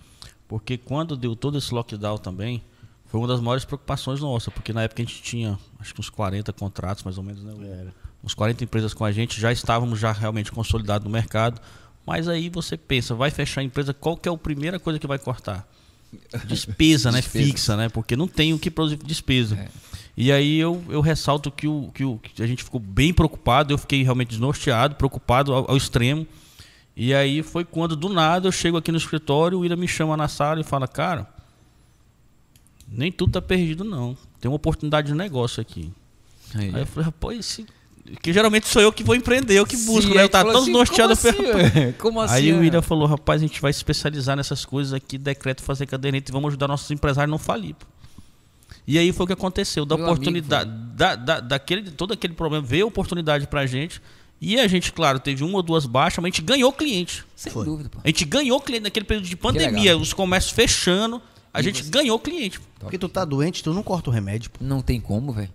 Speaker 3: porque quando deu todo esse lockdown também, foi uma das maiores preocupações nossas, porque na época a gente tinha, acho que uns 40 contratos, mais ou menos, né? Era. Uns 40 empresas com a gente, já estávamos já realmente consolidados no mercado, mas aí você pensa, vai fechar a empresa, qual que é a primeira coisa que vai cortar? Despesa, né?
Speaker 2: Despesa.
Speaker 3: Fixa, né? Porque não tem o que produzir despesa.
Speaker 2: É.
Speaker 3: E aí eu, eu ressalto que, o, que, o, que a gente ficou bem preocupado, eu fiquei realmente desnorteado, preocupado ao, ao extremo. E aí foi quando, do nada, eu chego aqui no escritório, o Ira me chama na sala e fala, cara, nem tudo tá perdido não. Tem uma oportunidade de negócio aqui.
Speaker 2: Aí.
Speaker 3: Aí eu falei, rapaz, esse... que geralmente sou eu que vou empreender, eu que busco,
Speaker 2: Sim,
Speaker 3: né? Eu tava tão
Speaker 2: assim,
Speaker 3: desnorteado.
Speaker 2: Como assim?
Speaker 3: "Rapaz,
Speaker 2: ué? Como assim?
Speaker 3: Aí o
Speaker 2: ué?
Speaker 3: William falou, rapaz, a gente vai se especializar nessas coisas aqui, decreto fazer caderneta e vamos ajudar nossos empresários a não falir. pô. E aí foi o que aconteceu, da
Speaker 2: Meu
Speaker 3: oportunidade, da, da, daquele, todo aquele problema, veio a oportunidade pra gente. E a gente, claro, teve uma ou duas baixas, mas a gente ganhou cliente.
Speaker 2: Sem
Speaker 1: Foi.
Speaker 2: dúvida, pô.
Speaker 3: A gente ganhou cliente naquele período de pandemia,
Speaker 2: legal.
Speaker 3: os comércios fechando, a
Speaker 2: E
Speaker 3: gente
Speaker 2: você-
Speaker 3: ganhou cliente.
Speaker 1: Porque tu tá doente, tu não corta o remédio. pô.
Speaker 2: Não tem como, velho.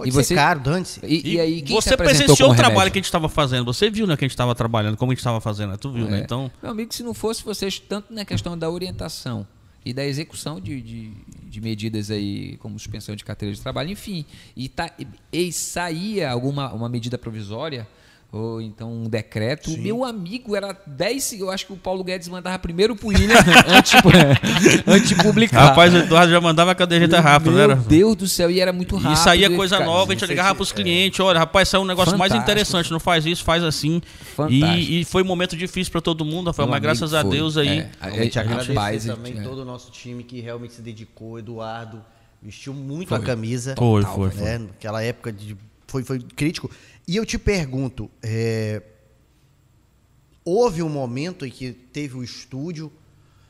Speaker 1: Pode
Speaker 2: E
Speaker 1: ser
Speaker 2: você-
Speaker 1: caro, dane-se.
Speaker 2: E, e aí, quem
Speaker 3: você
Speaker 2: se apresentou
Speaker 3: presenciou o trabalho que a gente estava fazendo, você viu né, que a gente estava trabalhando, como a gente estava fazendo, né? tu viu, né?
Speaker 2: É.
Speaker 3: Então,
Speaker 2: Meu amigo, se não fosse vocês, tanto na questão da orientação e da execução de, de, de medidas aí, como suspensão de carteira de trabalho, enfim, e, tá, e saía alguma uma medida provisória, ou então um decreto, meu amigo, era 10, eu acho que o Paulo Guedes mandava primeiro pro William antes, antes de publicar.
Speaker 3: rapaz, o Eduardo já mandava a caderneta rápido, né?
Speaker 2: Meu? Deus do céu, e era muito rápido.
Speaker 3: E saía coisa
Speaker 2: eficaz.
Speaker 3: nova, a gente ligava pros clientes, olha, rapaz, saiu um negócio mais
Speaker 2: Fantástico.
Speaker 3: interessante, não faz isso, faz assim. E, e foi um momento difícil para todo mundo, Rafael,
Speaker 2: Meu
Speaker 3: mas graças
Speaker 2: amigo,
Speaker 3: a
Speaker 2: foi.
Speaker 3: Deus aí.
Speaker 2: É, a-
Speaker 1: A gente
Speaker 2: a-
Speaker 1: agradecer
Speaker 2: rapaz,
Speaker 1: também
Speaker 2: é.
Speaker 1: todo o nosso time que realmente se dedicou. Eduardo vestiu muito
Speaker 2: Foi.
Speaker 1: a camisa.
Speaker 3: Foi, foi, foi.
Speaker 1: né? Naquela época de, foi, foi crítico. E eu te pergunto, é, houve um momento em que teve o estúdio,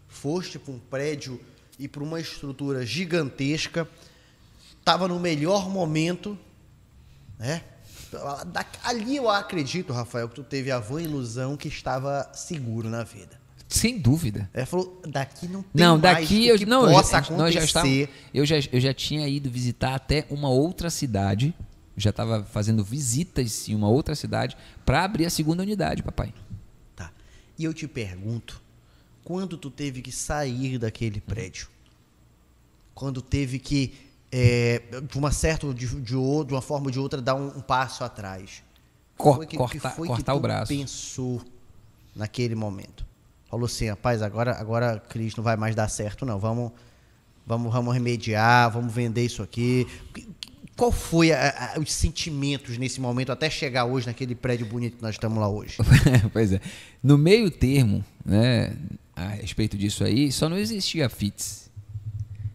Speaker 1: foste para um prédio e para uma estrutura gigantesca, estava no melhor momento, né? Ali eu acredito, Rafael, que tu teve a vã ilusão que estava seguro na vida.
Speaker 2: Sem dúvida.
Speaker 1: É, falou, daqui não tem
Speaker 2: Não, daqui eu
Speaker 1: que
Speaker 2: não, eu
Speaker 1: possa
Speaker 2: já- nós já
Speaker 1: acontecer.
Speaker 2: eu já eu já tinha ido visitar até uma outra cidade, já estava fazendo visitas em uma outra cidade para abrir a segunda unidade, papai.
Speaker 1: Tá. E eu te pergunto, quando tu teve que sair daquele prédio? Quando teve que, é, de uma certa, de, de, de uma forma ou de outra, dar um, um passo atrás?
Speaker 2: Cor-
Speaker 1: Foi que- que
Speaker 2: cortar-
Speaker 1: que
Speaker 2: cortar o braço.
Speaker 1: pensou naquele momento? Falou assim, rapaz, agora, agora Cris não vai mais dar certo, não. Vamos, vamos, vamos remediar, vamos vender isso aqui. Qual foi a, a, os sentimentos nesse momento até chegar hoje naquele prédio bonito que nós estamos lá hoje?
Speaker 2: pois é. No meio termo, né, a respeito disso aí, só não existia a FITS.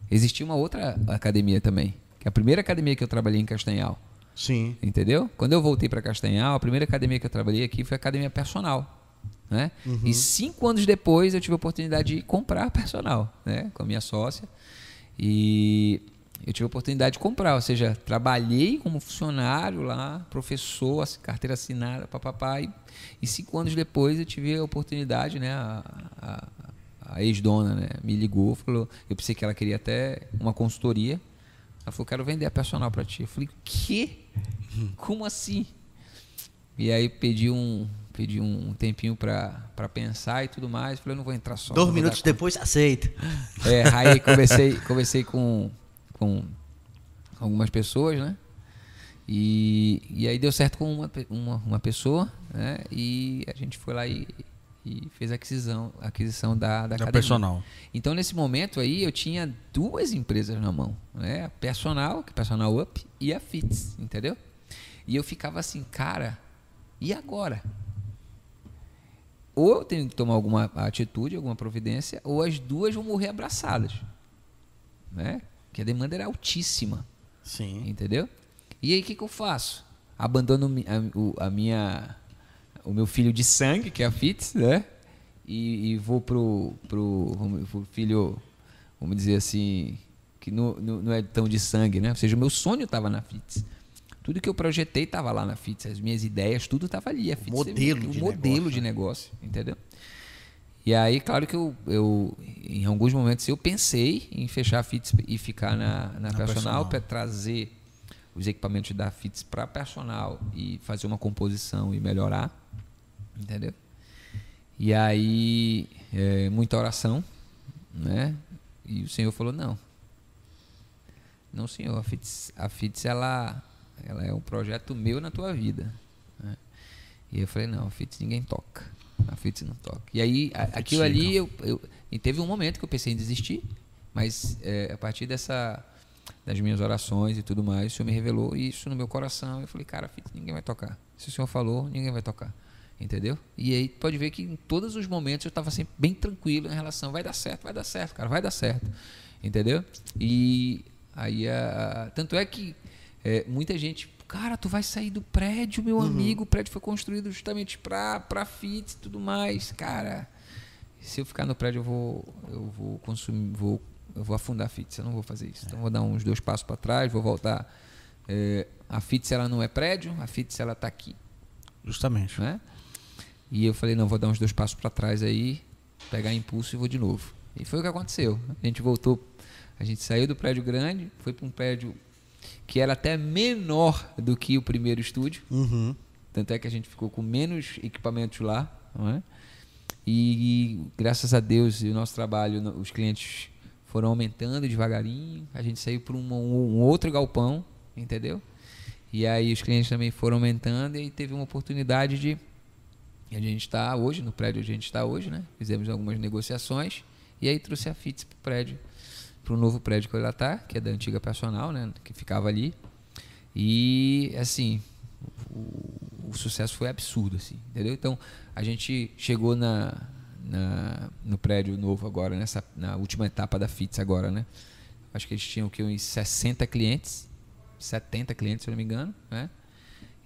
Speaker 2: Existia uma outra academia também, que é a primeira academia que eu trabalhei em Castanhal.
Speaker 1: Sim.
Speaker 2: Entendeu? Quando eu voltei para Castanhal, a primeira academia que eu trabalhei aqui foi a academia personal. Né? Uhum. E cinco anos depois eu tive a oportunidade de comprar personal né? com a minha sócia. E eu tive a oportunidade de comprar, ou seja, trabalhei como funcionário lá, professor, carteira assinada, papapá, e, e cinco anos depois eu tive a oportunidade, né, a, a, a ex-dona né, me ligou, falou, eu pensei que ela queria até uma consultoria, ela falou, quero vender a personal para ti. Eu falei, que? Como assim? E aí pedi um, pedi um tempinho para pensar e tudo mais. Falei, eu não vou entrar só.
Speaker 1: Dois minutos depois, aceita.
Speaker 2: É, aí conversei, conversei com, com algumas pessoas, né? E, e aí deu certo com uma, uma, uma pessoa, né? E a gente foi lá e, e fez a aquisição, a aquisição da, da, da
Speaker 3: personal.
Speaker 2: Então, nesse momento aí, eu tinha duas empresas na mão, né? A Personal, que é Personal Up, e a Fits, entendeu? E eu ficava assim, cara, e agora? Ou eu tenho que tomar alguma atitude, alguma providência, ou as duas vão morrer abraçadas, né? Porque a demanda era altíssima.
Speaker 1: Sim.
Speaker 2: Entendeu? E aí, o que, que eu faço? Abandono a, a minha o meu filho de sangue, que é a Fitz, né? E, e vou pro, pro, pro, filho, vamos dizer assim, que não, não, é tão de sangue, né? Ou seja, o meu sonho estava na Fitz. Tudo que eu projetei estava lá na Fitz, as minhas ideias, tudo estava ali. A Fitz,
Speaker 1: modelo
Speaker 2: o
Speaker 1: de
Speaker 2: modelo
Speaker 1: negócio,
Speaker 2: de negócio, entendeu? E aí, claro que eu, eu, em alguns momentos, eu pensei em fechar a Fitz e ficar na, na, na personal para trazer os equipamentos da Fitz para personal e fazer uma composição e melhorar. Entendeu? E aí, é, muita oração, né? E o Senhor falou: não. Não, Senhor, a FITS, a FITS ela, ela é um projeto meu na tua vida. Né? E eu falei: não, a FITS ninguém toca. A FITS não toca. E aí, a, aquilo ali, eu, eu, e teve um momento que eu pensei em desistir, mas é, a partir dessa das minhas orações e tudo mais, o Senhor me revelou isso no meu coração. Eu falei, cara, FITS ninguém vai tocar. Se o Senhor falou, ninguém vai tocar. Entendeu? E aí pode ver que em todos os momentos eu estava sempre bem tranquilo em relação, vai dar certo, vai dar certo, cara, vai dar certo. Entendeu? E aí, a, tanto é que é, muita gente, cara, tu vai sair do prédio, meu uhum. amigo, o prédio foi construído justamente para para fit e tudo mais. Cara, se eu ficar no prédio eu vou eu vou consumir, vou eu vou afundar a FITS, eu não vou fazer isso. Então vou dar uns dois passos para trás, vou voltar. É, a FITS ela não é prédio, a FITS ela está aqui.
Speaker 3: Justamente.
Speaker 2: Né? E eu falei, não, vou dar uns dois passos para trás aí, pegar impulso e vou de novo. E foi o que aconteceu. A gente voltou, a gente saiu do prédio grande, foi para um prédio que era até menor do que o primeiro estúdio.
Speaker 1: Uhum.
Speaker 2: Tanto é que a gente ficou com menos equipamentos lá. Não é? E, e graças a Deus e o nosso trabalho, os clientes foram aumentando devagarinho. A gente saiu para um, um, outro galpão, entendeu? E aí os clientes também foram aumentando e teve uma oportunidade de a gente está hoje, no prédio onde a gente está hoje, né? Fizemos algumas negociações e aí trouxe a FITS para o prédio, para o novo prédio que ela está, que é da antiga personal, né? Que ficava ali. E assim, o, o sucesso foi absurdo, assim, entendeu? Então a gente chegou na, na, no prédio novo agora, nessa, na última etapa da FITS agora, né? Acho que eles tinham que uns 60 clientes, 70 clientes, se eu não me engano, né?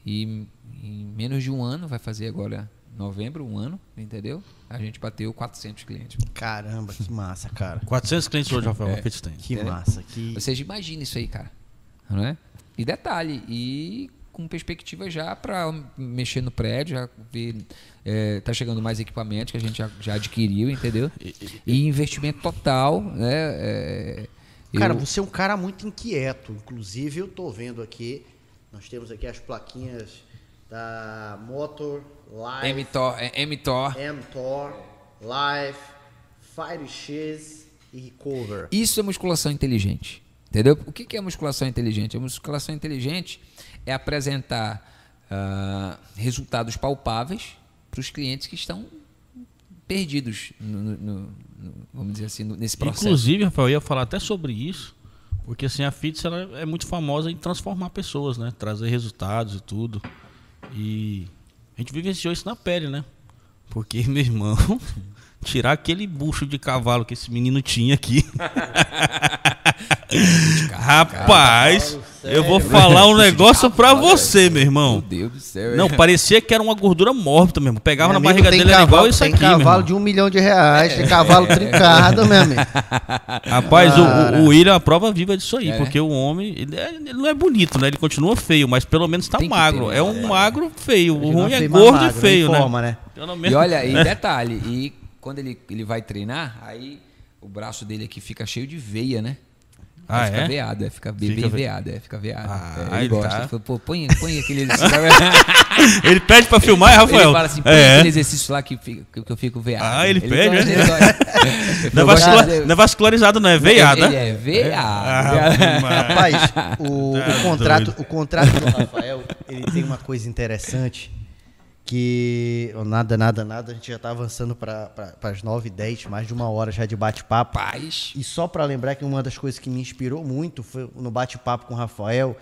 Speaker 2: E em menos de um ano vai fazer agora novembro, um ano, entendeu? A gente bateu 400 clientes.
Speaker 1: Caramba, que massa, cara.
Speaker 3: 400 clientes hoje, Rafael, é,
Speaker 1: tem. Que é. massa. Que...
Speaker 2: Ou seja, imagina isso aí, cara. Não é? E detalhe, e com perspectiva já para mexer no prédio, já ver, é, tá chegando mais equipamentos que a gente já, já adquiriu, entendeu? E investimento total, né? É,
Speaker 1: cara, eu... você é um cara muito inquieto. Inclusive, eu tô vendo aqui, nós temos aqui as plaquinhas da Motor, Live,
Speaker 2: MTOR, é, MTOR,
Speaker 1: MTOR Live, Fire X e Recover.
Speaker 2: Isso é musculação inteligente. Entendeu? O que é musculação inteligente? A musculação inteligente é apresentar uh, resultados palpáveis para os clientes que estão perdidos, no, no, no, vamos dizer assim, nesse processo.
Speaker 3: Inclusive, Rafael, eu ia falar até sobre isso, Porque assim, a FITS ela é muito famosa em transformar pessoas, né? Trazer resultados e tudo. E a gente vivenciou isso na pele, né? Porque, meu irmão, tirar aquele bucho de cavalo que esse menino tinha aqui. Rapaz, eu vou falar um negócio pra você, meu irmão.
Speaker 2: Meu Deus do céu.
Speaker 3: Não,
Speaker 2: é.
Speaker 3: parecia que era uma gordura mórbida mesmo. Pegava
Speaker 1: Meu
Speaker 3: na barriga
Speaker 1: tem
Speaker 3: dele, era igual
Speaker 1: cavalo-
Speaker 3: isso
Speaker 1: tem
Speaker 3: aqui, meu
Speaker 1: cavalo de um milhão de reais, tem cavalo trincado, meu amigo.
Speaker 3: Rapaz, o- o, o William é a prova viva disso aí,
Speaker 2: É,
Speaker 3: porque o homem, ele, é- ele não é bonito, né? Ele continua feio, mas pelo menos tá
Speaker 2: Tem
Speaker 3: magro.
Speaker 2: ter,
Speaker 3: é um
Speaker 2: né?
Speaker 3: magro feio. O ruim é gordo e
Speaker 1: magro, né?
Speaker 3: feio, né?
Speaker 1: forma, né?
Speaker 3: Pelo
Speaker 2: E
Speaker 3: menos-
Speaker 2: olha, e detalhe, e quando ele, ele vai treinar, aí o braço dele aqui fica cheio de veia, né?
Speaker 3: Ah,
Speaker 2: fica
Speaker 3: é?
Speaker 2: veado, é, fica bem,
Speaker 3: Fica
Speaker 2: bem
Speaker 3: ve-
Speaker 2: veado, é, fica veado.
Speaker 3: Ah,
Speaker 2: é, ele
Speaker 3: ele
Speaker 2: gosta.
Speaker 3: tá.
Speaker 2: Ele falou, pô, põe, põe aquele
Speaker 3: Ele pede pra filmar, é, Rafael?
Speaker 2: Ele fala assim, põe
Speaker 3: é.
Speaker 2: aquele exercício lá que, fica- que, eu fico veado.
Speaker 3: Ah, ele pede,
Speaker 2: gosta,
Speaker 3: né?
Speaker 2: ele gosta.
Speaker 3: Não é, vascular-
Speaker 2: de-
Speaker 3: não é vascularizado, não, é veiado,
Speaker 2: Ele é veado.
Speaker 3: Ah, mas-
Speaker 1: Rapaz, o,
Speaker 3: Tá
Speaker 1: o contrato,
Speaker 3: doido.
Speaker 1: o contrato do Rafael, ele tem uma coisa interessante que nada, nada, nada, a gente já tá avançando para as 9 10 mais de uma hora já de bate-papo. E só para lembrar que uma das coisas que me inspirou muito foi no bate-papo com o Rafael,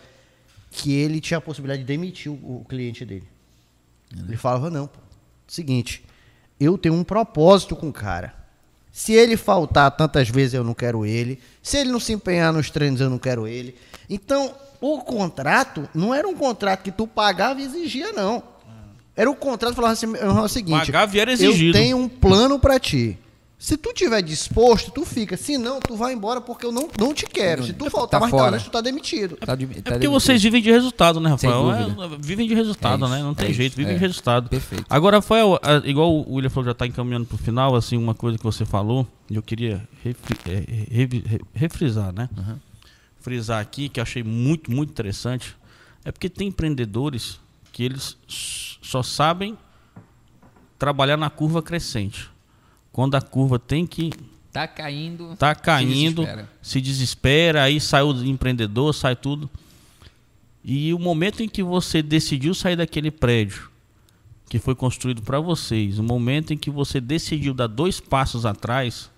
Speaker 1: que ele tinha a possibilidade de demitir o, o cliente dele. Ele falava, não, pô, seguinte, eu tenho um propósito com o cara. Se ele faltar tantas vezes, eu não quero ele. Se ele não se empenhar nos treinos, eu não quero ele. Então, o contrato não era um contrato que tu pagava e exigia, não. Era o contrato que falava assim, é o seguinte,
Speaker 3: Pagava e era
Speaker 1: eu
Speaker 3: exigido.
Speaker 1: tenho um plano pra ti. Se tu tiver disposto, tu fica. Se não, tu vai embora porque eu não, não te quero. Se tu
Speaker 2: Tá
Speaker 1: faltar mais
Speaker 2: fora.
Speaker 1: talento, tu tá demitido.
Speaker 2: Tá de-
Speaker 3: É
Speaker 2: tá
Speaker 3: porque
Speaker 2: demitido.
Speaker 3: vocês vivem de resultado, né, Rafael? É, vivem de resultado,
Speaker 2: É
Speaker 3: né?
Speaker 2: isso,
Speaker 3: Não tem
Speaker 2: é
Speaker 3: jeito,
Speaker 2: isso,
Speaker 3: vivem
Speaker 2: é.
Speaker 3: de resultado.
Speaker 2: Perfeito.
Speaker 3: Agora, Rafael, igual o William falou, já está encaminhando pro final, assim, uma coisa que você falou, e eu queria refri- é, revi- re- refrisar, né? Frisar aqui, que eu achei muito, muito interessante, é porque tem empreendedores que eles só sabem trabalhar na curva crescente. Quando a curva tem que
Speaker 2: Tá caindo.
Speaker 3: tá
Speaker 2: se
Speaker 3: caindo,
Speaker 2: desespera.
Speaker 3: se desespera, aí sai o empreendedor, sai tudo. E o momento em que você decidiu sair daquele prédio que foi construído para vocês, o momento em que você decidiu dar dois passos atrás,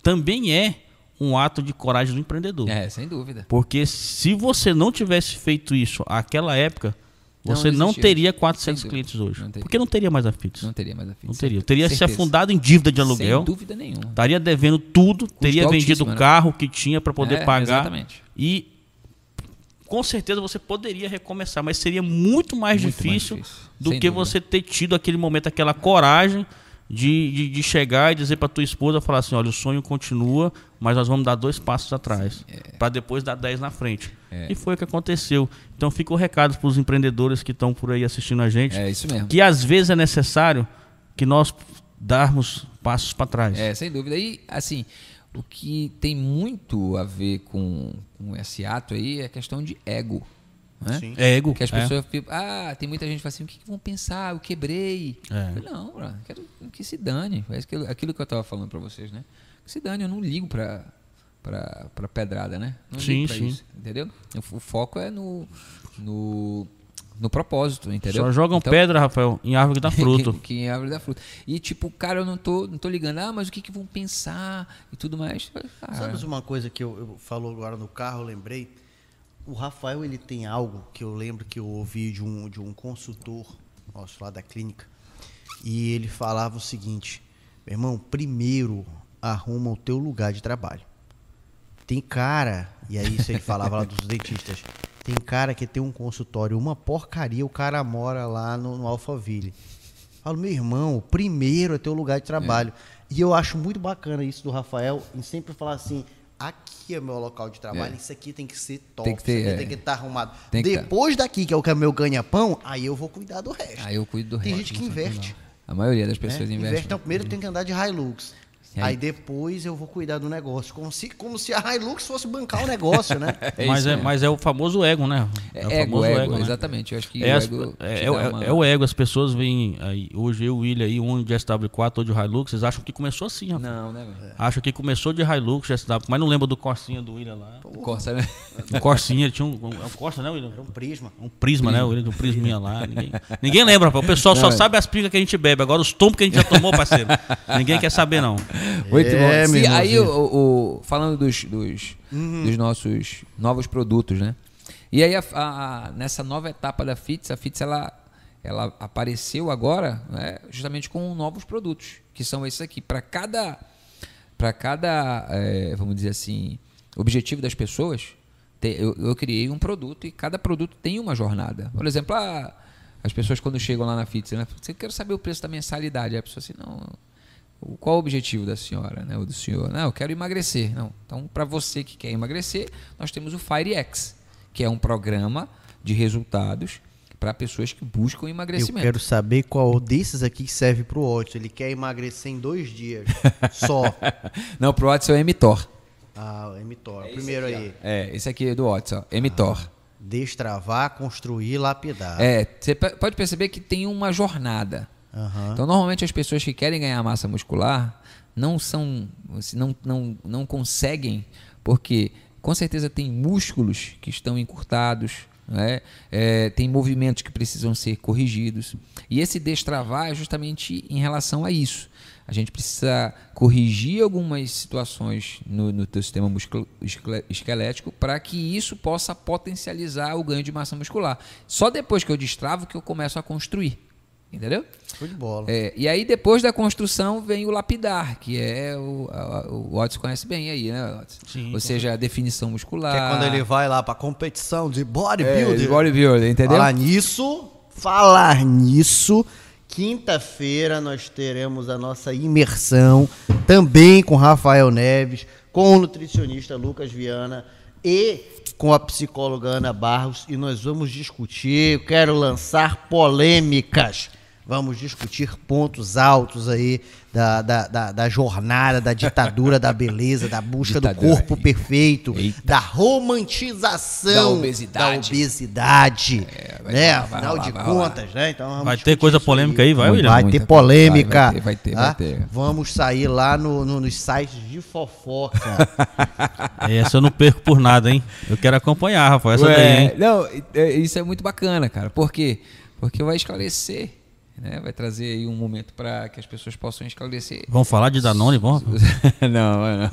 Speaker 3: também é um ato de coragem do empreendedor.
Speaker 2: É, sem dúvida.
Speaker 3: Porque se você não tivesse feito isso naquela época, você não,
Speaker 2: existia.
Speaker 3: teria 400
Speaker 2: Sem
Speaker 3: clientes hoje.
Speaker 2: Não.
Speaker 3: Porque não teria mais a Fitz.
Speaker 2: Não
Speaker 3: Não,
Speaker 2: teria mais a fita.
Speaker 3: teria. Teria se afundado em dívida de aluguel.
Speaker 2: Sem dúvida nenhuma.
Speaker 3: Estaria devendo tudo, teria vendido o
Speaker 2: né?
Speaker 3: carro que tinha para poder
Speaker 2: É,
Speaker 3: pagar.
Speaker 2: Exatamente.
Speaker 3: E com certeza você poderia recomeçar, mas seria muito mais,
Speaker 2: Muito mais
Speaker 3: difícil,
Speaker 2: difícil,
Speaker 3: do
Speaker 2: sem
Speaker 3: que
Speaker 2: dúvida.
Speaker 3: você ter tido aquele momento, aquela coragem de, de, de chegar e dizer para tua esposa, falar assim, olha, o sonho continua, mas nós vamos dar dois passos atrás, para depois dar dez na frente.
Speaker 2: É.
Speaker 3: E foi o que aconteceu. Então fica o recado para os empreendedores que estão por aí assistindo a gente,
Speaker 2: É isso mesmo.
Speaker 3: que às vezes é necessário que nós darmos passos para trás.
Speaker 2: É, sem dúvida. E, assim, o que tem muito a ver com, com esse ato aí é a questão de ego. Né?
Speaker 1: Sim.
Speaker 3: É ego.
Speaker 2: Porque as
Speaker 3: é.
Speaker 2: pessoas ficam, ah, tem muita gente que fala assim, o que, que vão pensar? Eu quebrei.
Speaker 3: É.
Speaker 2: Eu falei, não, bro, quero que se dane. É aquilo, que eu estava falando para vocês, né? Que se dane, eu não ligo para pra, pra pedrada, né? Não
Speaker 3: Sim,
Speaker 2: ligo pra
Speaker 3: sim.
Speaker 2: isso, entendeu? O, foco é no, no, no propósito, entendeu?
Speaker 3: Só jogam
Speaker 2: Então,
Speaker 3: pedra, Rafael, em árvore que dá fruto.
Speaker 2: que, que em árvore da fruta. E tipo, cara, eu não tô, não tô ligando, ah, mas o que, que vão pensar e tudo mais. Ah,
Speaker 1: Sabe uma coisa que eu, eu falou agora no carro, eu lembrei? O Rafael, ele tem algo que eu lembro que eu ouvi de um, de um consultor nosso lá da clínica. E ele falava o seguinte, meu irmão, primeiro arruma o teu lugar de trabalho. Tem cara, e aí isso ele falava lá dos dentistas, tem cara que tem um consultório, uma porcaria, o cara mora lá no, no Alphaville. Falo, meu irmão, o primeiro é teu lugar de trabalho. E eu acho muito bacana isso do Rafael, em sempre falar assim, aqui é meu local de trabalho,
Speaker 2: É.
Speaker 1: isso aqui tem que ser top,
Speaker 2: Tem que ter,
Speaker 1: isso aqui
Speaker 2: é.
Speaker 1: tem que estar arrumado.
Speaker 2: Tem que tá.
Speaker 1: Depois daqui, que é o que é meu ganha-pão, aí eu vou cuidar do resto.
Speaker 2: Aí eu cuido do
Speaker 1: Tem
Speaker 2: resto.
Speaker 1: gente que inverte.
Speaker 2: A maioria das
Speaker 1: né?
Speaker 2: pessoas
Speaker 1: Investe,
Speaker 2: investem.
Speaker 1: então, primeiro tem que andar de Hilux.
Speaker 2: Aí?
Speaker 1: Aí depois eu vou cuidar do negócio. Como se, como se a Hilux fosse bancar o negócio, né?
Speaker 2: É
Speaker 3: mas, é,
Speaker 2: mesmo.
Speaker 3: mas é o famoso ego, né?
Speaker 2: É,
Speaker 3: o
Speaker 2: ego,
Speaker 3: famoso
Speaker 2: ego,
Speaker 3: né?
Speaker 2: exatamente. Eu acho que
Speaker 3: É,
Speaker 2: o
Speaker 3: as-
Speaker 2: ego
Speaker 3: é, é é-
Speaker 2: uma-
Speaker 3: é o ego, as pessoas veem aí, hoje eu, o William aí, um de SW4, outro de Hilux, vocês acham que começou assim, rapaz.
Speaker 2: Não, né, velho?
Speaker 3: Acham que começou de Hilux, SW, mas não lembra do Corsinha do William lá.
Speaker 2: O Corsa, né?
Speaker 3: O Corsinha, ele tinha um, um, é um Corsa, né, William?
Speaker 1: Era um prisma.
Speaker 3: Um prisma, né? O William um prisminha lá. Ninguém, ninguém lembra, rapaz. o pessoal só
Speaker 2: Não, é.
Speaker 3: sabe as pingas que a gente bebe. Agora os tombos que a gente já tomou, parceiro. ninguém quer saber, não.
Speaker 2: Muito
Speaker 1: É,
Speaker 2: bom. Sim, aí, o, o- falando dos, dos, dos nossos novos produtos, né? E aí, a- a- nessa nova etapa da FITS, a FITS ela, ela apareceu agora né, justamente com novos produtos, que são esses aqui. Para cada, para cada eh, vamos dizer assim, objetivo das pessoas, te- eu, eu criei um produto e cada produto tem uma jornada. Por exemplo, a- as pessoas quando chegam lá na FITS, né? Você quer saber o preço da mensalidade? Aí a pessoa assim, não, qual o objetivo da senhora, né? O do senhor? Não, eu quero emagrecer. Não. Então, para você que quer emagrecer, nós temos o FireX, que é um programa de resultados para pessoas que buscam
Speaker 1: Eu
Speaker 2: emagrecimento.
Speaker 1: quero saber qual desses aqui serve pro Otto. Ele quer emagrecer em dois dias. Só.
Speaker 2: Não, pro Watson é o Mtor.
Speaker 1: Ah, o Mtor. Primeiro aí.
Speaker 2: É, esse aqui é do Watson, ó, Mtor.
Speaker 1: Destravar, construir, lapidar.
Speaker 2: É, você pode perceber que tem uma jornada.
Speaker 1: Aham.
Speaker 2: Então, normalmente as pessoas que querem ganhar massa muscular não são, não, não, não conseguem, porque com certeza tem músculos que estão encurtados, né? É, tem movimentos que precisam ser corrigidos. E esse destravar é justamente em relação a isso. A gente precisa corrigir algumas situações no, no teu sistema esquelético para que isso possa potencializar o ganho de massa muscular. Só depois que eu destravo que eu começo a construir. Entendeu?
Speaker 1: Show de bola.
Speaker 2: É, e aí, depois da construção, vem o lapidar, que é o, a- o Otis conhece bem aí, né, Otis?
Speaker 3: Sim,
Speaker 2: Ou seja, a definição muscular.
Speaker 1: Que é quando ele vai lá pra competição de
Speaker 2: é,
Speaker 1: bodybuilder.
Speaker 2: de bodybuilder, entendeu?
Speaker 1: Falar nisso, falar nisso, quinta-feira nós teremos a nossa imersão também com Rafael Neves, com o nutricionista Lucas Viana e com a psicóloga Ana Barros e nós vamos discutir, eu quero lançar polêmicas. Vamos discutir pontos altos aí da, da, da, da jornada, da ditadura da beleza, da busca do
Speaker 2: Ditadura.
Speaker 1: corpo perfeito,
Speaker 2: Eita.
Speaker 1: da romantização
Speaker 2: Da obesidade.
Speaker 1: da obesidade,
Speaker 2: vai
Speaker 1: né?
Speaker 2: rolar,
Speaker 1: Afinal
Speaker 2: rolar,
Speaker 1: de
Speaker 2: rolar.
Speaker 1: contas, né? Então vamos
Speaker 3: Vai ter coisa polêmica aí, vai, William?
Speaker 1: Vai ter polêmica.
Speaker 2: Vai, vai ter, vai ter,
Speaker 1: tá?
Speaker 2: vai ter.
Speaker 1: Vamos sair lá no, no- nos sites de fofoca.
Speaker 3: Essa eu não perco por nada, hein? Eu quero acompanhar, Rafael, essa
Speaker 2: Ué,
Speaker 3: daí, hein?
Speaker 2: Não, é- isso é muito bacana, cara. Por quê? Porque vai esclarecer, né? Vai trazer aí um momento para que as pessoas possam esclarecer.
Speaker 3: Vamos falar de Danone, vamos?
Speaker 2: não, não.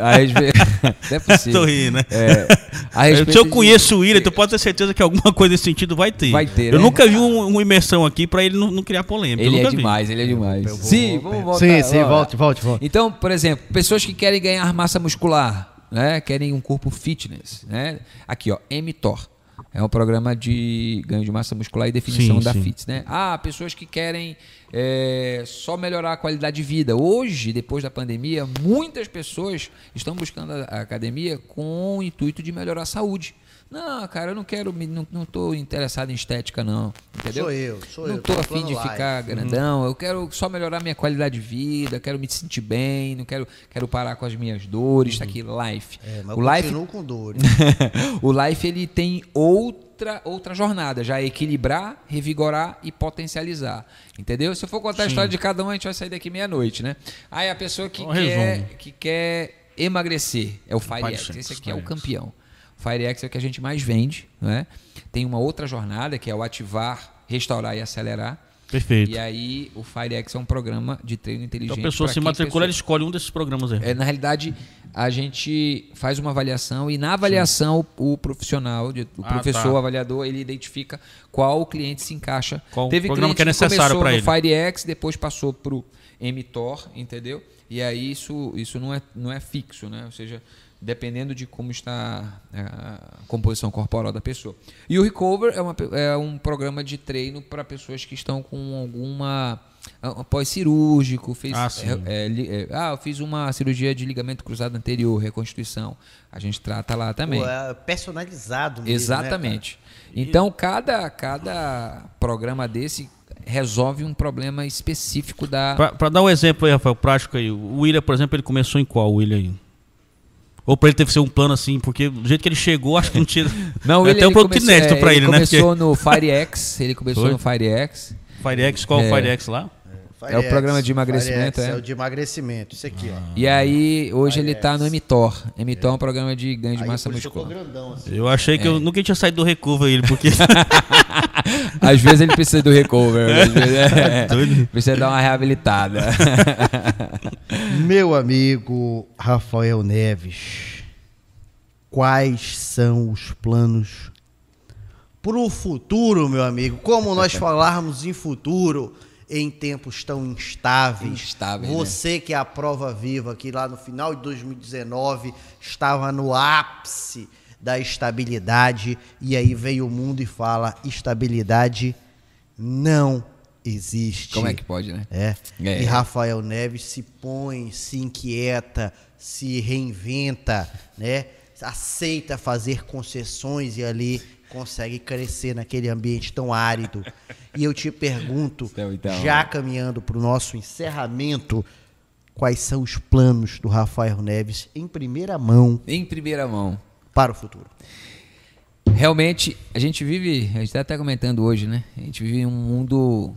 Speaker 2: Aí, às vezes, não é possível.
Speaker 3: Tô rindo, né?
Speaker 2: É, a
Speaker 3: Eu,
Speaker 2: respeito
Speaker 3: se eu
Speaker 2: de-
Speaker 3: conheço o William, tu pode ter certeza que alguma coisa nesse sentido vai ter.
Speaker 2: Vai ter,
Speaker 3: Eu
Speaker 2: né?
Speaker 3: nunca vi um- uma imersão aqui pra ele não, não criar polêmica.
Speaker 2: Ele é
Speaker 3: vi.
Speaker 2: demais, ele é demais.
Speaker 1: Vou-
Speaker 2: sim,
Speaker 1: vou-
Speaker 2: vamos voltar.
Speaker 1: Sim, sim, volte, volte, volte.
Speaker 2: Então, por exemplo, pessoas que querem ganhar massa muscular, né? Querem um corpo fitness, né? Aqui, ó, mTOR. É um programa de ganho de massa muscular e definição
Speaker 3: Sim,
Speaker 2: da
Speaker 3: sim.
Speaker 2: fitness, né? Ah, pessoas que querem é, só melhorar a qualidade de vida. Hoje, depois da pandemia, muitas pessoas estão buscando a academia com o intuito de melhorar a saúde. Não, cara, eu não quero, me- não, não tô interessado em estética, não. Entendeu?
Speaker 1: Sou eu, sou
Speaker 2: não
Speaker 1: eu,
Speaker 2: tô
Speaker 1: tô
Speaker 2: afim de
Speaker 1: falando
Speaker 2: ficar
Speaker 1: live.
Speaker 2: grandão. Eu quero só melhorar minha qualidade de vida, quero me sentir bem, não quero, quero parar com as minhas dores. Tá aqui, Life.
Speaker 1: É, mas
Speaker 2: o
Speaker 1: eu
Speaker 2: Life,
Speaker 1: continuo com dores.
Speaker 2: o Life ele tem outra outra jornada, já é equilibrar, revigorar e potencializar. Entendeu? Se eu for contar a história de cada um, a gente vai sair daqui meia-noite, né? Aí a pessoa que
Speaker 3: Um
Speaker 2: quer
Speaker 3: resumo.
Speaker 2: que quer emagrecer é o. Firex, Esse aqui é o campeão. O FireX é o que a gente mais vende, né? Tem uma outra jornada que é o ativar, restaurar e acelerar.
Speaker 3: Perfeito.
Speaker 2: E aí, o FireX é um programa de treino inteligente.
Speaker 3: Então a pessoa se matricula,
Speaker 2: pessoa-
Speaker 3: ela escolhe um desses programas aí.
Speaker 2: É, na realidade, a gente faz uma avaliação e na avaliação o profissional, de- o
Speaker 3: Ah,
Speaker 2: professor,
Speaker 3: tá.
Speaker 2: o avaliador, ele identifica qual o cliente se encaixa.
Speaker 3: Qual
Speaker 2: Teve
Speaker 3: programa
Speaker 2: cliente
Speaker 3: que é necessário
Speaker 2: no
Speaker 3: ele.
Speaker 2: FireX, depois passou pro mTOR, entendeu? E aí isso, isso não, é, não é fixo, né? Ou seja, dependendo de como está a composição corporal da pessoa. E o Recover é, uma é um programa de treino para pessoas que estão com alguma pós-cirúrgico, fez
Speaker 3: Ah, sim.
Speaker 2: é, é, li- é, ah, eu fiz uma cirurgia de ligamento cruzado anterior, reconstituição. A gente trata lá também.
Speaker 1: Pô, é personalizado mesmo,
Speaker 2: Exatamente. então, cada, cada programa desse resolve um problema específico da.
Speaker 3: Pra, pra dar um exemplo aí, Rafael, prático aí. O William, por exemplo, ele começou em qual, William aí? Ou pra ele teve que ser um plano assim, porque do jeito que ele chegou, acho que não tinha.
Speaker 2: Não,
Speaker 3: é
Speaker 2: ele,
Speaker 3: até um
Speaker 2: ele
Speaker 3: produto
Speaker 2: começou-
Speaker 3: inédito
Speaker 2: é,
Speaker 3: pra ele, né?
Speaker 2: começou no FireX, ele começou
Speaker 3: Foi?
Speaker 2: no FireX.
Speaker 3: Firex, qual
Speaker 2: É.
Speaker 3: o Firex lá?
Speaker 2: É o programa de emagrecimento,
Speaker 1: Firex,
Speaker 2: é?
Speaker 1: é. o de emagrecimento, isso aqui, ó.
Speaker 2: E aí, hoje ele tá no mTOR. mTOR é um programa de ganho de
Speaker 1: Aí,
Speaker 2: massa
Speaker 1: que eu
Speaker 2: muscular.
Speaker 1: grandão, assim.
Speaker 3: Eu achei
Speaker 2: É.
Speaker 3: que eu nunca tinha saído do recover ele, porque.
Speaker 2: Às vezes ele precisa do recover, é,
Speaker 3: Doido.
Speaker 2: precisa dar uma reabilitada.
Speaker 1: Meu amigo Rafael Neves, quais são os planos para o futuro, meu amigo? Como nós falarmos em futuro em tempos tão instáveis.
Speaker 2: Instáveis, né?
Speaker 1: Você que é a prova viva que lá no final de 2019 estava no ápice da estabilidade e aí veio o mundo e fala estabilidade não existe.
Speaker 2: Como é que pode, né?
Speaker 1: É.
Speaker 2: É.
Speaker 1: E Rafael Neves se põe, se inquieta, se reinventa, né? Aceita fazer concessões e ali consegue crescer naquele ambiente tão árido. E eu te pergunto,
Speaker 2: Então,
Speaker 1: já caminhando para o nosso encerramento, quais são os planos do Rafael Neves em primeira mão
Speaker 2: Em primeira mão.
Speaker 1: para o futuro?
Speaker 2: Realmente, a gente vive, a gente está até comentando hoje, né? A gente vive em um mundo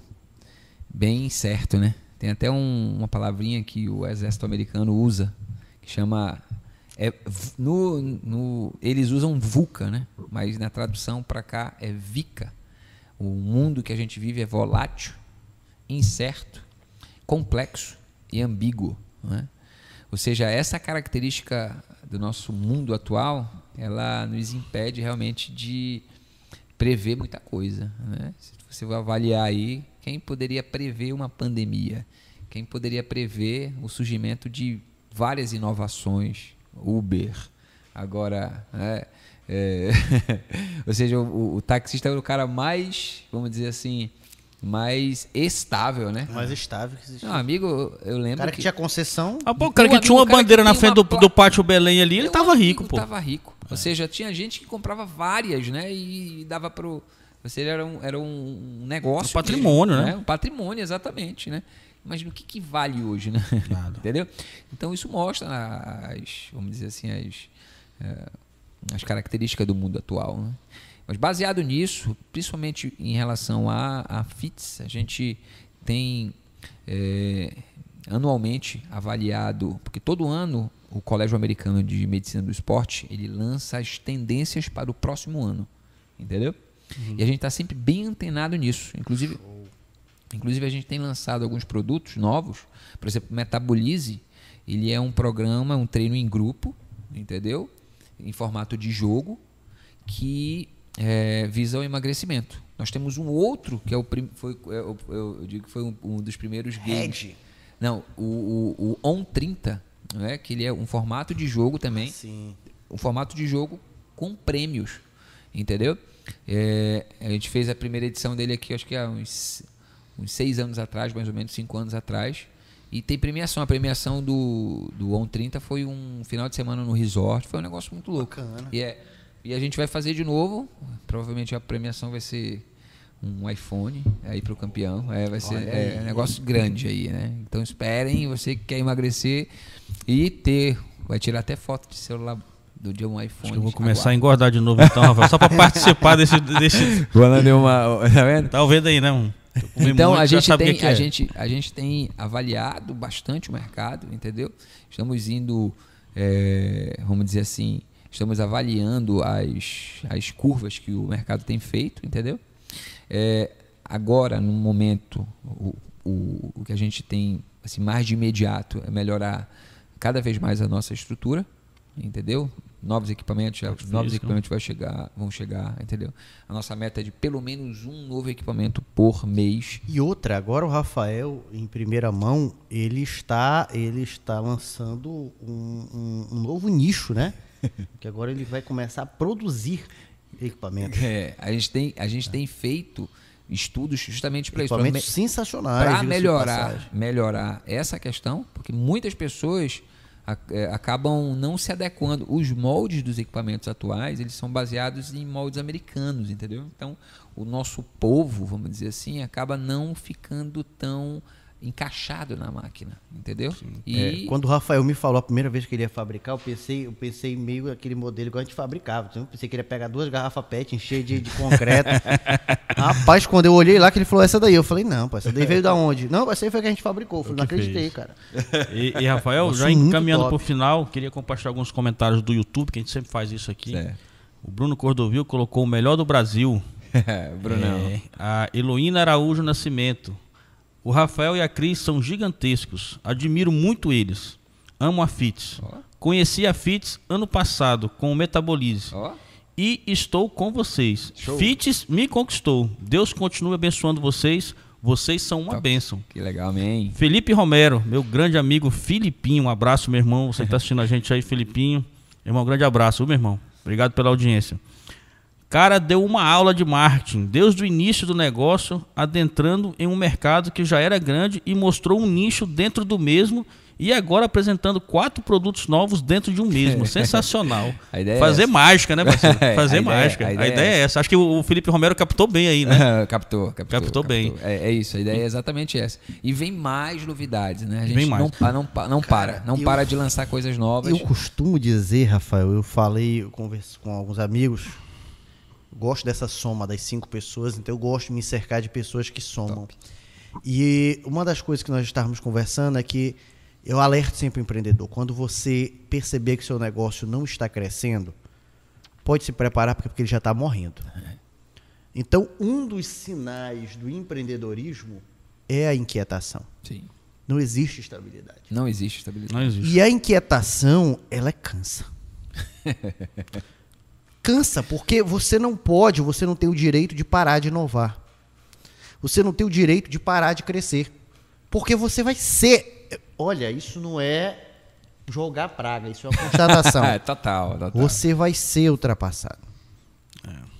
Speaker 2: bem incerto, né? Tem até um- uma palavrinha que o exército americano usa, que chama. É no, no- eles usam VUCA, né? Mas na tradução para cá é VICA. O mundo que a gente vive é volátil, incerto, complexo e ambíguo. Né? Ou seja, essa característica do nosso mundo atual, ela nos impede realmente de prever muita coisa. Né? Se você avaliar aí, quem poderia prever uma pandemia? Quem poderia prever o surgimento de várias inovações? Uber, agora, né? É, ou seja, o, o taxista é o cara mais, vamos dizer assim, mais estável, né?
Speaker 1: Mais estável que existe.
Speaker 2: Não, amigo, eu- eu
Speaker 1: o
Speaker 2: lembro
Speaker 1: cara que tinha concessão,
Speaker 3: Ah, pô, o cara que tinha uma
Speaker 2: amigo, o cara
Speaker 3: bandeira
Speaker 2: que
Speaker 3: na frente
Speaker 2: uma
Speaker 3: do,
Speaker 2: pla-
Speaker 3: do pátio Belém ali, ele tava rico, pô.
Speaker 2: Tava rico. Ou seja, tinha gente que comprava várias, né? E dava pro. Ou seja, era um, era um negócio.
Speaker 3: Um patrimônio, né?
Speaker 2: Um patrimônio, exatamente, né? Imagina o que, que vale hoje, né?
Speaker 3: Nada.
Speaker 2: Entendeu? Então isso mostra as, vamos dizer assim, as, eh, as características do mundo atual. Né? Mas baseado nisso, principalmente em relação a, a FITS, a gente tem eh, anualmente avaliado, porque todo ano o Colégio Americano de Medicina do Esporte ele lança as tendências para o próximo ano, entendeu? E a gente está sempre bem antenado nisso. Inclusive, Inclusive, a gente tem lançado alguns produtos novos. Por exemplo, Metabolize, ele é um programa, um treino em grupo, entendeu? Em formato de jogo, que é, visa o emagrecimento. Nós temos um outro, que é o prim- foi, é, eu, eu- eu digo que foi um, um dos primeiros games.
Speaker 1: Red.
Speaker 2: Não, o, o, o On 30, né? que ele é um formato de jogo também
Speaker 1: Sim.
Speaker 2: um formato de jogo com prêmios, entendeu? É, a gente fez a primeira edição dele aqui, acho que há uns, uns seis anos atrás, mais ou menos cinco anos atrás, e tem premiação. A premiação do, do On 30 foi um final de semana no resort, foi um negócio muito louco.
Speaker 1: Bacana.
Speaker 2: E, é, e a gente vai fazer de novo, provavelmente a premiação vai ser um iPhone aí para o campeão. É, vai ser é, um negócio grande aí, né? Então esperem, você que quer emagrecer e ter, vai tirar até foto de celular do dia um iPhone.
Speaker 3: Acho que eu vou começar a engordar de novo então, Rafael, só pra participar desse... desse...
Speaker 2: Vou uma, tá vendo?
Speaker 3: Tá vendo aí, né? mano?
Speaker 2: Então
Speaker 3: muito,
Speaker 2: a gente, tem,
Speaker 3: que que
Speaker 2: a,
Speaker 3: é.
Speaker 2: gente, a gente tem avaliado bastante o mercado, entendeu? Estamos indo, é, vamos dizer assim, estamos avaliando as, as curvas que o mercado tem feito, entendeu? É, agora, no momento, o, o, o que a gente tem assim, mais de imediato é melhorar cada vez mais a nossa estrutura, entendeu? Novos equipamentos, já-
Speaker 3: Parte
Speaker 2: novos equipamentos vai chegar, vão chegar, entendeu? A nossa meta é de pelo menos um novo equipamento por mês.
Speaker 1: E outra, agora o Rafael, em primeira mão, ele está, ele está lançando um, um- um novo nicho, né? que agora ele vai começar a produzir equipamentos.
Speaker 2: É, a gente tem, a gente tem feito estudos justamente para isso, para
Speaker 1: Equipamentos sensacionais.
Speaker 2: para melhorar, melhorar essa questão, porque muitas pessoas é, acabam não se adequando. Os moldes dos equipamentos atuais, eles são baseados em moldes americanos, entendeu? Então, o nosso povo, vamos dizer assim, acaba não ficando tão encaixado na máquina, entendeu? E
Speaker 1: É, quando o Rafael me falou a primeira vez que ele ia fabricar, eu pensei, eu pensei meio aquele modelo que a gente fabricava. Eu pensei que ele ia pegar duas garrafas PET, encher de, de concreto. Rapaz, quando eu olhei lá, que ele falou essa daí, eu falei, não, pô, essa daí veio da onde? Não, essa aí foi que a gente fabricou. Eu falei, não acreditei,
Speaker 3: fez.
Speaker 1: cara.
Speaker 3: E, e, Rafael,
Speaker 1: Nossa,
Speaker 3: já encaminhando
Speaker 1: top.
Speaker 3: pro final, queria compartilhar alguns comentários do YouTube, que a gente sempre faz isso aqui.
Speaker 2: Certo.
Speaker 3: O Bruno Cordovil colocou o melhor do Brasil.
Speaker 2: Brunão.
Speaker 3: É, a Heloína Araújo Nascimento. O Rafael e a Cris são gigantescos. Admiro muito eles. Amo a FITS.
Speaker 2: Ó.
Speaker 3: Conheci a FITS ano passado com o Metabolize.
Speaker 2: Ó.
Speaker 3: E estou com vocês.
Speaker 2: Show.
Speaker 3: FITS me conquistou. Deus continue abençoando vocês. Vocês são uma
Speaker 2: Top.
Speaker 3: bênção.
Speaker 2: Que legal, amém.
Speaker 3: Felipe Romero, meu grande amigo Filipinho. Um abraço, meu irmão. Você que está assistindo a gente aí, Filipinho. Irmão, um grande abraço, meu irmão? Obrigado pela audiência. Cara, deu uma aula de marketing, desde o início do negócio, adentrando em um mercado que já era grande e mostrou um nicho dentro do mesmo e agora apresentando quatro produtos novos dentro de um mesmo. Sensacional.
Speaker 2: A ideia é
Speaker 3: Fazer
Speaker 2: essa.
Speaker 3: mágica, né, parceiro?
Speaker 2: A
Speaker 3: Fazer
Speaker 2: ideia-
Speaker 3: mágica.
Speaker 2: a
Speaker 3: A
Speaker 2: ideia
Speaker 3: ideia,
Speaker 2: é
Speaker 3: é essa. Acho que o Felipe Romero captou bem aí, né?
Speaker 2: captou, captou.
Speaker 3: Captou bem.
Speaker 2: É, é isso, a ideia é exatamente essa. E vem mais novidades, né? A gente
Speaker 3: Vem mais.
Speaker 2: não, pa- não, pa- não para, não
Speaker 1: eu-
Speaker 2: para de lançar coisas novas.
Speaker 1: Eu costumo dizer, Rafael, eu falei, eu converso com alguns amigos, gosto dessa soma das cinco pessoas, então eu gosto de me cercar de pessoas que somam. E uma das coisas que nós estávamos conversando é que eu alerto sempre o empreendedor, quando você perceber que seu negócio não está crescendo, pode se preparar porque porque ele já está morrendo. Então, um dos sinais do empreendedorismo é a inquietação.
Speaker 2: Sim.
Speaker 1: Não existe estabilidade.
Speaker 2: Não existe estabilidade.
Speaker 3: Não existe.
Speaker 1: E a inquietação, ela é cansa. cansa, porque você não pode, você não tem o direito de parar de inovar. Você não tem o direito de parar de crescer. Porque você vai ser. Olha, isso não é jogar praga, isso é uma constatação.
Speaker 2: É, total, total.
Speaker 1: você vai ser ultrapassado.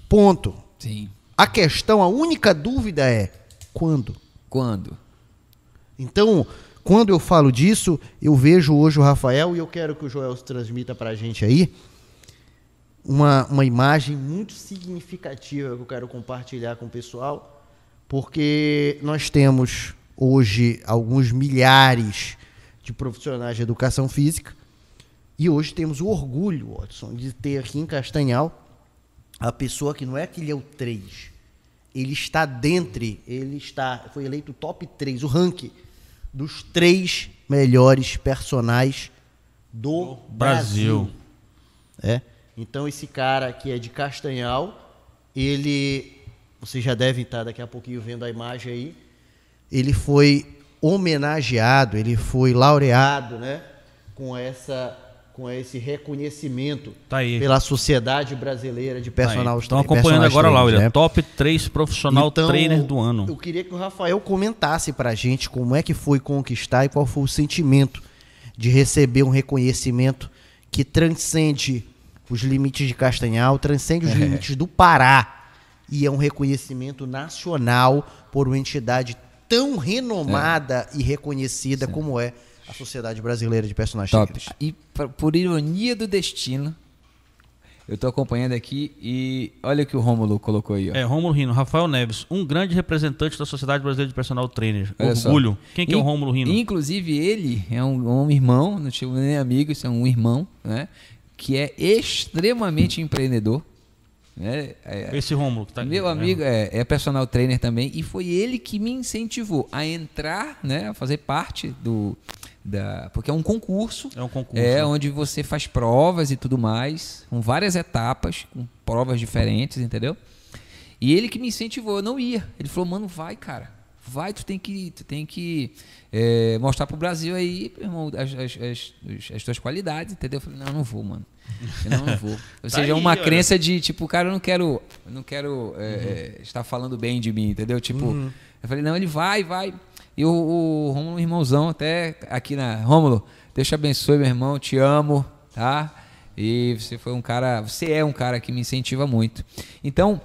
Speaker 1: Ponto.
Speaker 2: Sim.
Speaker 1: A questão, a única dúvida é quando?
Speaker 2: Quando?
Speaker 1: Então, quando eu falo disso, eu vejo hoje o Rafael e eu quero que o Joel transmita para a gente aí uma, uma imagem muito significativa que eu quero compartilhar com o pessoal, porque nós temos hoje alguns milhares de profissionais de educação física e hoje temos o orgulho, Watson, de ter aqui em Castanhal a pessoa que não é que ele é o 3, ele está dentre, ele está, foi eleito o top 3, o ranking dos três melhores personagens do
Speaker 3: Brasil.
Speaker 1: Brasil. É? Então esse cara que é de Castanhal, ele, vocês já devem estar daqui a pouquinho vendo a imagem aí, ele foi homenageado, ele foi laureado, né, com essa com esse reconhecimento
Speaker 3: Tá aí.
Speaker 1: pela Sociedade Brasileira de Personal
Speaker 3: Estão
Speaker 1: Tra-
Speaker 3: acompanhando agora olha.
Speaker 1: né?
Speaker 3: Top 3 profissional
Speaker 1: Então,
Speaker 3: trainer do ano.
Speaker 1: Eu queria que o Rafael comentasse pra gente como é que foi conquistar e qual foi o sentimento de receber um reconhecimento que transcende os limites de Castanhal, transcende os limites do Pará e é um reconhecimento nacional por uma entidade tão renomada e reconhecida como é a Sociedade Brasileira de Personagens
Speaker 2: Top.
Speaker 1: Trainers.
Speaker 2: E por, por ironia do destino, eu tô acompanhando aqui e olha o que o Rômulo colocou aí, ó.
Speaker 3: É, Rômulo Rino, Rafael Neves, um grande representante da Sociedade Brasileira de Personal Trainer.
Speaker 2: Olha só.
Speaker 3: Orgulho. Quem que é o
Speaker 2: In-
Speaker 3: Rômulo Rino?
Speaker 2: Inclusive, ele é um, um irmão, não chamo nem amigo, isso é um irmão, né? Que é extremamente empreendedor. Né? É-
Speaker 3: Esse Rômulo que tá aqui.
Speaker 2: meu
Speaker 3: né?
Speaker 2: amigo é, é personal trainer também e foi ele que me incentivou a entrar, né, a fazer parte do da, porque é um concurso.
Speaker 3: É um concurso.
Speaker 2: É
Speaker 3: né?
Speaker 2: onde você faz provas e tudo mais, com várias etapas, com provas diferentes, entendeu? E ele que me incentivou, eu não ia. Ele falou, mano, vai, cara. Vai, tu tem que, tu tem que é, mostrar pro Brasil aí, irmão, as, as, as, as tuas qualidades, entendeu? Eu falei, não, eu não vou, mano. Eu não, não vou. Ou
Speaker 3: Tá
Speaker 2: seja,
Speaker 3: aí,
Speaker 2: uma
Speaker 3: olha.
Speaker 2: crença de, tipo, cara, eu não quero, eu não quero é, é, estar falando bem de mim, entendeu? Tipo, eu falei, não, ele vai, vai. E o, o Rômulo, irmãozão, até aqui na. Rômulo, Deus te abençoe, meu irmão, te amo, tá? E você foi um cara, você é um cara que me incentiva muito. Então,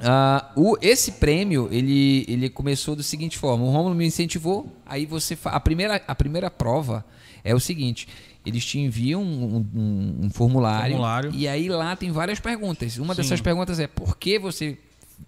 Speaker 2: ah, o, esse prêmio, ele, ele começou da seguinte forma: o Romulo me incentivou, aí você. A primeira, a primeira prova é o seguinte: eles te enviam um, um- um formulário,
Speaker 3: Formulário.
Speaker 2: e aí lá tem várias perguntas. Uma
Speaker 3: Sim.
Speaker 2: dessas perguntas é: por que você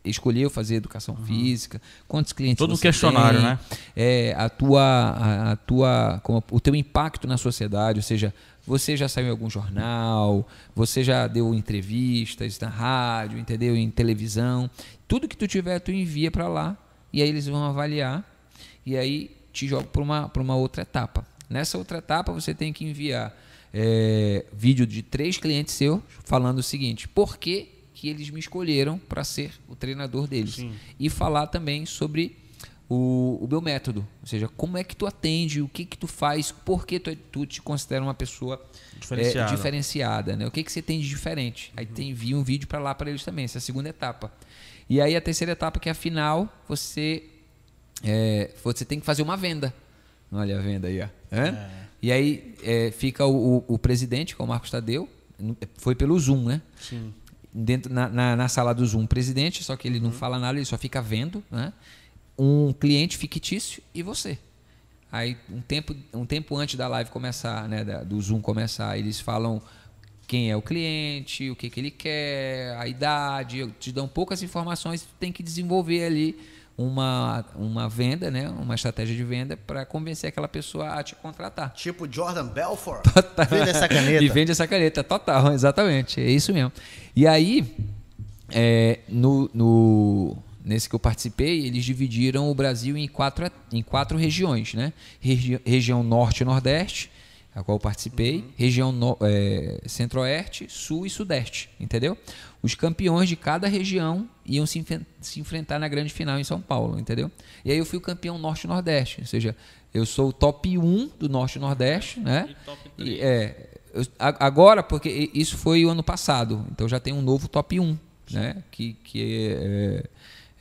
Speaker 2: escolheu fazer educação física? Quantos clientes
Speaker 3: Todo
Speaker 2: você
Speaker 3: questionário,
Speaker 2: tem?
Speaker 3: né?
Speaker 2: é, a tua, a, a tua, como, o teu impacto na sociedade, ou seja, você já saiu em algum jornal, você já deu entrevistas na rádio, entendeu? Em televisão, tudo que tu tiver tu envia para lá e aí eles vão avaliar e aí te joga para uma uma outra etapa. Nessa outra etapa você tem que enviar é, vídeo de três clientes seus falando o seguinte: por que que eles me escolheram para ser o treinador deles
Speaker 3: Sim.
Speaker 2: e falar também sobre o, o meu método. Ou seja, como é que tu atende, o que que tu faz, por que tu, tu te considera uma pessoa
Speaker 3: Diferenciada.
Speaker 2: é, diferenciada, né? O que que você tem de diferente? Aí tem envia um vídeo para lá para eles também, essa é a segunda etapa. E aí a terceira etapa que é a final, você é, você tem que fazer uma venda. Olha a venda aí, ó. Hã? E aí é, fica o, o- o presidente, que é o Marcos Tadeu, foi pelo Zoom, né?
Speaker 1: Sim.
Speaker 2: dentro na, na, na sala do Zoom o presidente, só que ele não fala nada, ele só fica vendo, né? Um cliente fictício e você. Aí um tempo, um tempo antes da live começar, né, da- do Zoom começar, eles falam quem é o cliente, o que, que ele quer, a idade, te dão poucas informações, tu tem que desenvolver ali uma, uma venda, né, uma estratégia de venda para convencer aquela pessoa a te contratar.
Speaker 1: Tipo Jordan Belfort. Vende essa caneta.
Speaker 2: E vende essa caneta, total, exatamente. É isso mesmo. E aí, é, no, no- nesse que eu participei, eles dividiram o Brasil em quatro, em quatro regiões, né? Regi- região Norte e Nordeste, a qual eu participei, região no- é, Centro-Oeste, Sul e Sudeste, entendeu? Os campeões de cada região iam se, se enfrentar na grande final em São Paulo, entendeu? E aí eu fui o campeão Norte e Nordeste, ou seja, eu sou o top 1 do Norte e Nordeste, né? E, é, eu- a- agora, porque isso foi o ano passado, então já tem um novo top 1, né? Que, que é,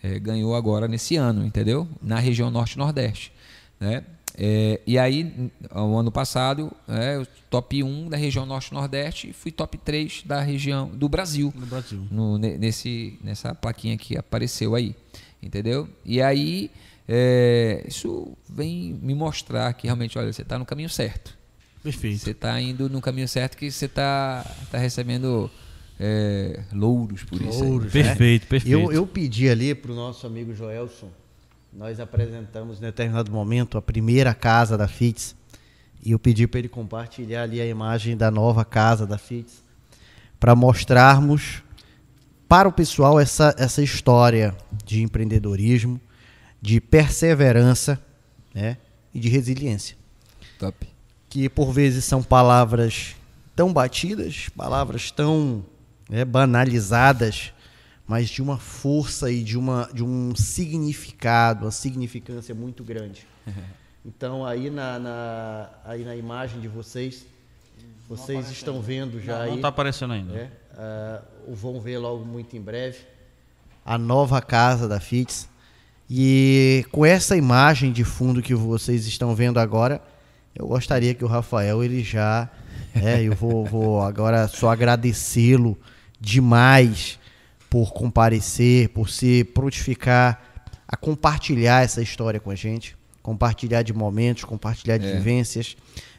Speaker 2: é, ganhou agora nesse ano, entendeu? Na região Norte e Nordeste, né? É, e aí, o ano passado, é, top 1 da região Norte e fui top 3 da região do Brasil
Speaker 3: No Brasil.
Speaker 2: no- ne- nesse, nessa plaquinha que apareceu aí, entendeu? E aí é, isso vem me mostrar que realmente, olha, você está no caminho certo.
Speaker 3: Perfeito.
Speaker 2: Você está indo no caminho certo que você está tá recebendo é, louros por isso. aí.
Speaker 1: Louros, né?
Speaker 3: Perfeito, perfeito.
Speaker 1: Eu, eu pedi ali para o nosso amigo Joelson, nós apresentamos em determinado momento a primeira casa da FITS, e eu pedi para ele compartilhar ali a imagem da nova casa da FITS, para mostrarmos para o pessoal essa, essa história de empreendedorismo, de perseverança né, e de resiliência
Speaker 2: Top.
Speaker 1: que por vezes são palavras tão batidas, palavras tão né, banalizadas, mas de uma força e de, uma, de um significado, uma significância muito grande. Então aí na, na- aí na imagem de vocês, vocês estão vendo já
Speaker 3: Não,
Speaker 1: aí,
Speaker 3: não tá aparecendo ainda.
Speaker 1: né, o vão ver logo muito em breve, a nova casa da FITS. E com essa imagem de fundo que vocês estão vendo agora, eu gostaria que o Rafael ele já, é, eu vou, vou agora só agradecê-lo demais por comparecer, por se prontificar a compartilhar essa história com a gente, compartilhar de momentos, compartilhar de
Speaker 2: É.
Speaker 1: vivências,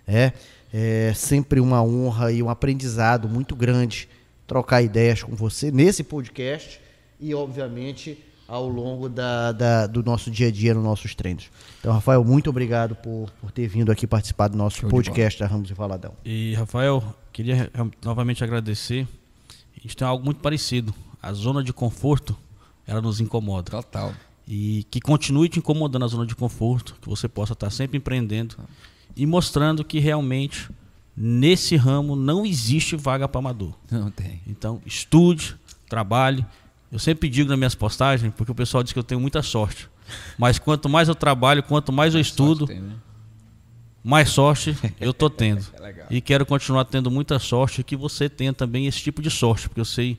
Speaker 1: é, é sempre uma honra e um aprendizado muito grande trocar ideias com você nesse podcast e obviamente ao longo da, da- do nosso dia a dia nos nossos treinos. Então, Rafael, muito obrigado por, por ter vindo aqui participar do nosso
Speaker 2: Show
Speaker 1: podcast da Ramos e Valadão.
Speaker 3: E, Rafael, queria re- novamente agradecer. A gente tem algo muito parecido. A zona de conforto, ela nos incomoda.
Speaker 2: Total.
Speaker 3: E que continue te incomodando a zona de conforto, que você possa estar sempre empreendendo e mostrando que realmente nesse ramo não existe vaga para amador.
Speaker 2: Não tem.
Speaker 3: Então, estude, trabalhe. Eu sempre digo nas minhas postagens, porque o pessoal diz que eu tenho muita sorte. Mas quanto mais eu trabalho, quanto mais eu estudo,
Speaker 2: tem, né?
Speaker 3: Mais sorte eu tô tendo.
Speaker 2: É.
Speaker 3: E quero continuar tendo muita sorte que você tenha também esse tipo de sorte, porque eu sei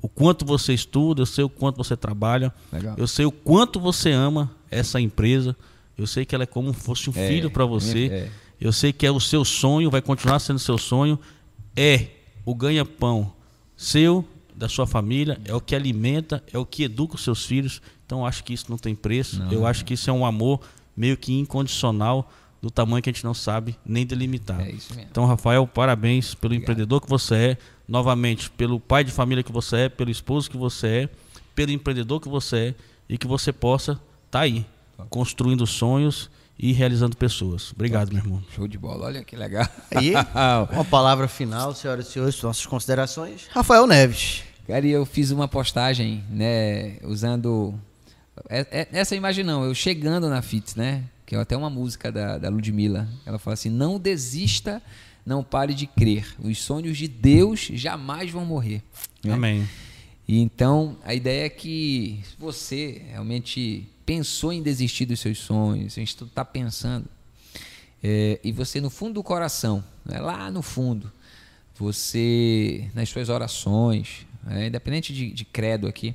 Speaker 3: o quanto você estuda, eu sei o quanto você trabalha,
Speaker 2: Legal.
Speaker 3: eu sei o quanto você ama essa empresa, eu sei que ela é como se fosse um
Speaker 2: É,
Speaker 3: filho para você,
Speaker 2: é.
Speaker 3: eu sei que é o seu sonho, vai continuar sendo seu sonho, é o ganha-pão seu, da sua família, é o que alimenta, é o que educa os seus filhos. Então acho que isso não tem preço.
Speaker 2: Não.
Speaker 3: Eu acho que isso é um amor meio que incondicional do tamanho que a gente não sabe nem delimitar.
Speaker 2: É isso mesmo.
Speaker 3: Então, Rafael, parabéns pelo empreendedor que você é, novamente, pelo pai de família que você é, pelo esposo que você é, pelo empreendedor que você é e que você possa estar aí, construindo sonhos e realizando pessoas. Obrigado, meu irmão.
Speaker 2: Show de bola. Olha que legal.
Speaker 1: E uma palavra final, senhoras e senhores, nossas considerações. Rafael Neves.
Speaker 2: Cara, eu fiz uma postagem, né, usando é- é- essa imagem não, eu chegando na FITS, né, é até uma música da, da Ludmilla, ela fala assim, não desista, não pare de crer, os sonhos de Deus jamais vão morrer. né?
Speaker 3: Amém.
Speaker 2: E então, a ideia é que você realmente pensou em desistir dos seus sonhos, a gente está pensando, é, e você no fundo do coração, né, lá no fundo, você nas suas orações, é, independente de, de credo aqui,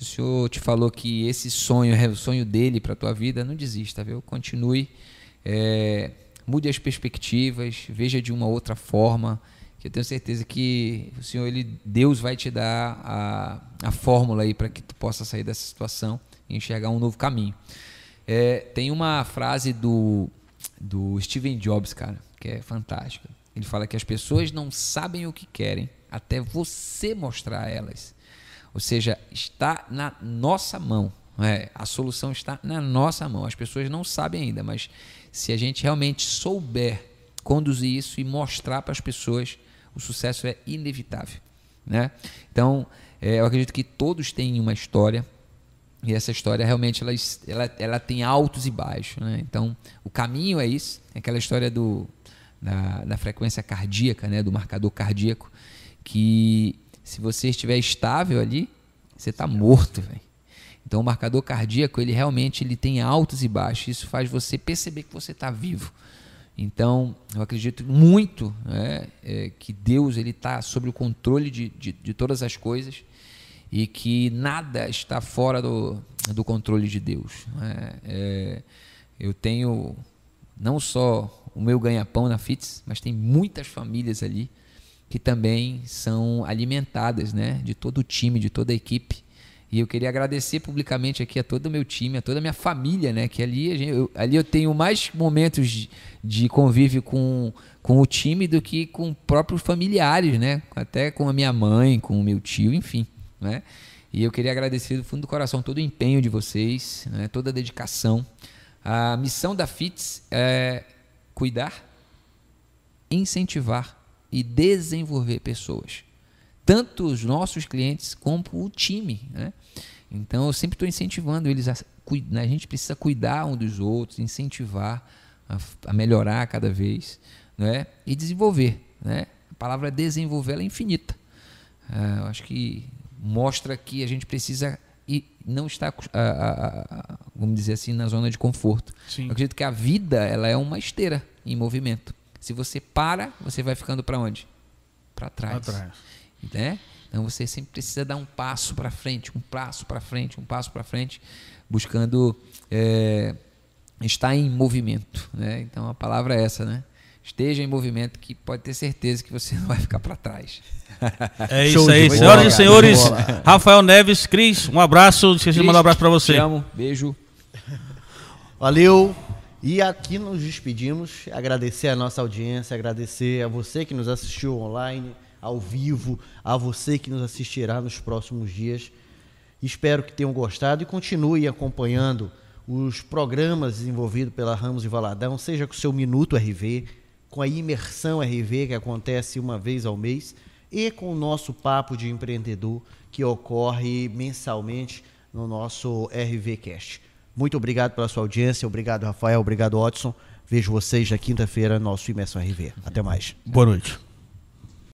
Speaker 2: se o Senhor te falou que esse sonho é o sonho dele para a tua vida, não desista, viu? Continue, é, mude as perspectivas, veja de uma outra forma, que eu tenho certeza que o Senhor, ele, Deus vai te dar a, a fórmula aí para que tu possa sair dessa situação e enxergar um novo caminho. É, tem uma frase do, do Steven Jobs, cara, que é fantástica. Ele fala que as pessoas não sabem o que querem até você mostrar a elas. Ou seja, está na nossa mão. É, a solução está na nossa mão. As pessoas não sabem ainda, mas se a gente realmente souber conduzir isso e mostrar para as pessoas, o sucesso é inevitável. Né? Então, é, eu acredito que todos têm uma história e essa história realmente ela, ela, ela tem altos e baixos. Né? Então, o caminho é isso, é aquela história do, da, da frequência cardíaca, né? do marcador cardíaco, que se você estiver estável ali, você está morto, velho. Então o marcador cardíaco, ele realmente ele tem altos e baixos. Isso faz você perceber que você está vivo. Então, eu acredito muito né, é, que Deus ele está sobre o controle de, de, de, todas as coisas e que nada está fora do, do controle de Deus. Né? É, eu tenho não só o meu ganha-pão na FITS, mas tem muitas famílias ali que também são alimentadas, né, de todo o time, de toda a equipe. E eu queria agradecer publicamente aqui a todo o meu time, a toda a minha família, né? Que ali, gente, eu, ali eu tenho mais momentos de, de, convívio com, com o time do que com próprios familiares, né? Até com a minha mãe, com o meu tio, enfim, né? E eu queria agradecer do fundo do coração todo o empenho de vocês, né? toda a dedicação. A missão da FITS é cuidar, incentivar e desenvolver pessoas. Tanto os nossos clientes como o time. Né? Então eu sempre estou incentivando eles a, a gente precisa cuidar um dos outros, incentivar a, a melhorar cada vez né? e desenvolver. Né? A palavra desenvolver é infinita. Uh, eu acho que mostra que a gente precisa e não está, vamos dizer assim, na zona de conforto. Sim. Eu acredito que a vida ela é uma esteira em movimento. Se você para, você vai ficando para onde? Para trás. Pra trás. Né? Então você sempre precisa dar um passo para frente, um passo para frente, um passo para frente, buscando é, estar em movimento. Né? Então a palavra é essa, né? Esteja em movimento, que pode ter certeza que você não vai ficar para trás.
Speaker 3: É isso aí, senhoras e senhores. Rafael Neves, Cris, um abraço. Esqueci de mandar um abraço para você. Te
Speaker 2: amo, beijo.
Speaker 1: Valeu. E aqui nos despedimos, agradecer a nossa audiência, agradecer a você que nos assistiu online, ao vivo, a você que nos assistirá nos próximos dias. Espero que tenham gostado e continue acompanhando os programas desenvolvidos pela Ramos e Valadão, seja com o seu Minuto RV, com a imersão RV que acontece uma vez ao mês e com o nosso papo de empreendedor que ocorre mensalmente no nosso RV Cast. Muito obrigado pela sua audiência, obrigado Rafael, obrigado Watson. Vejo vocês na quinta-feira no nosso Imersão RV. Até mais.
Speaker 3: Boa noite.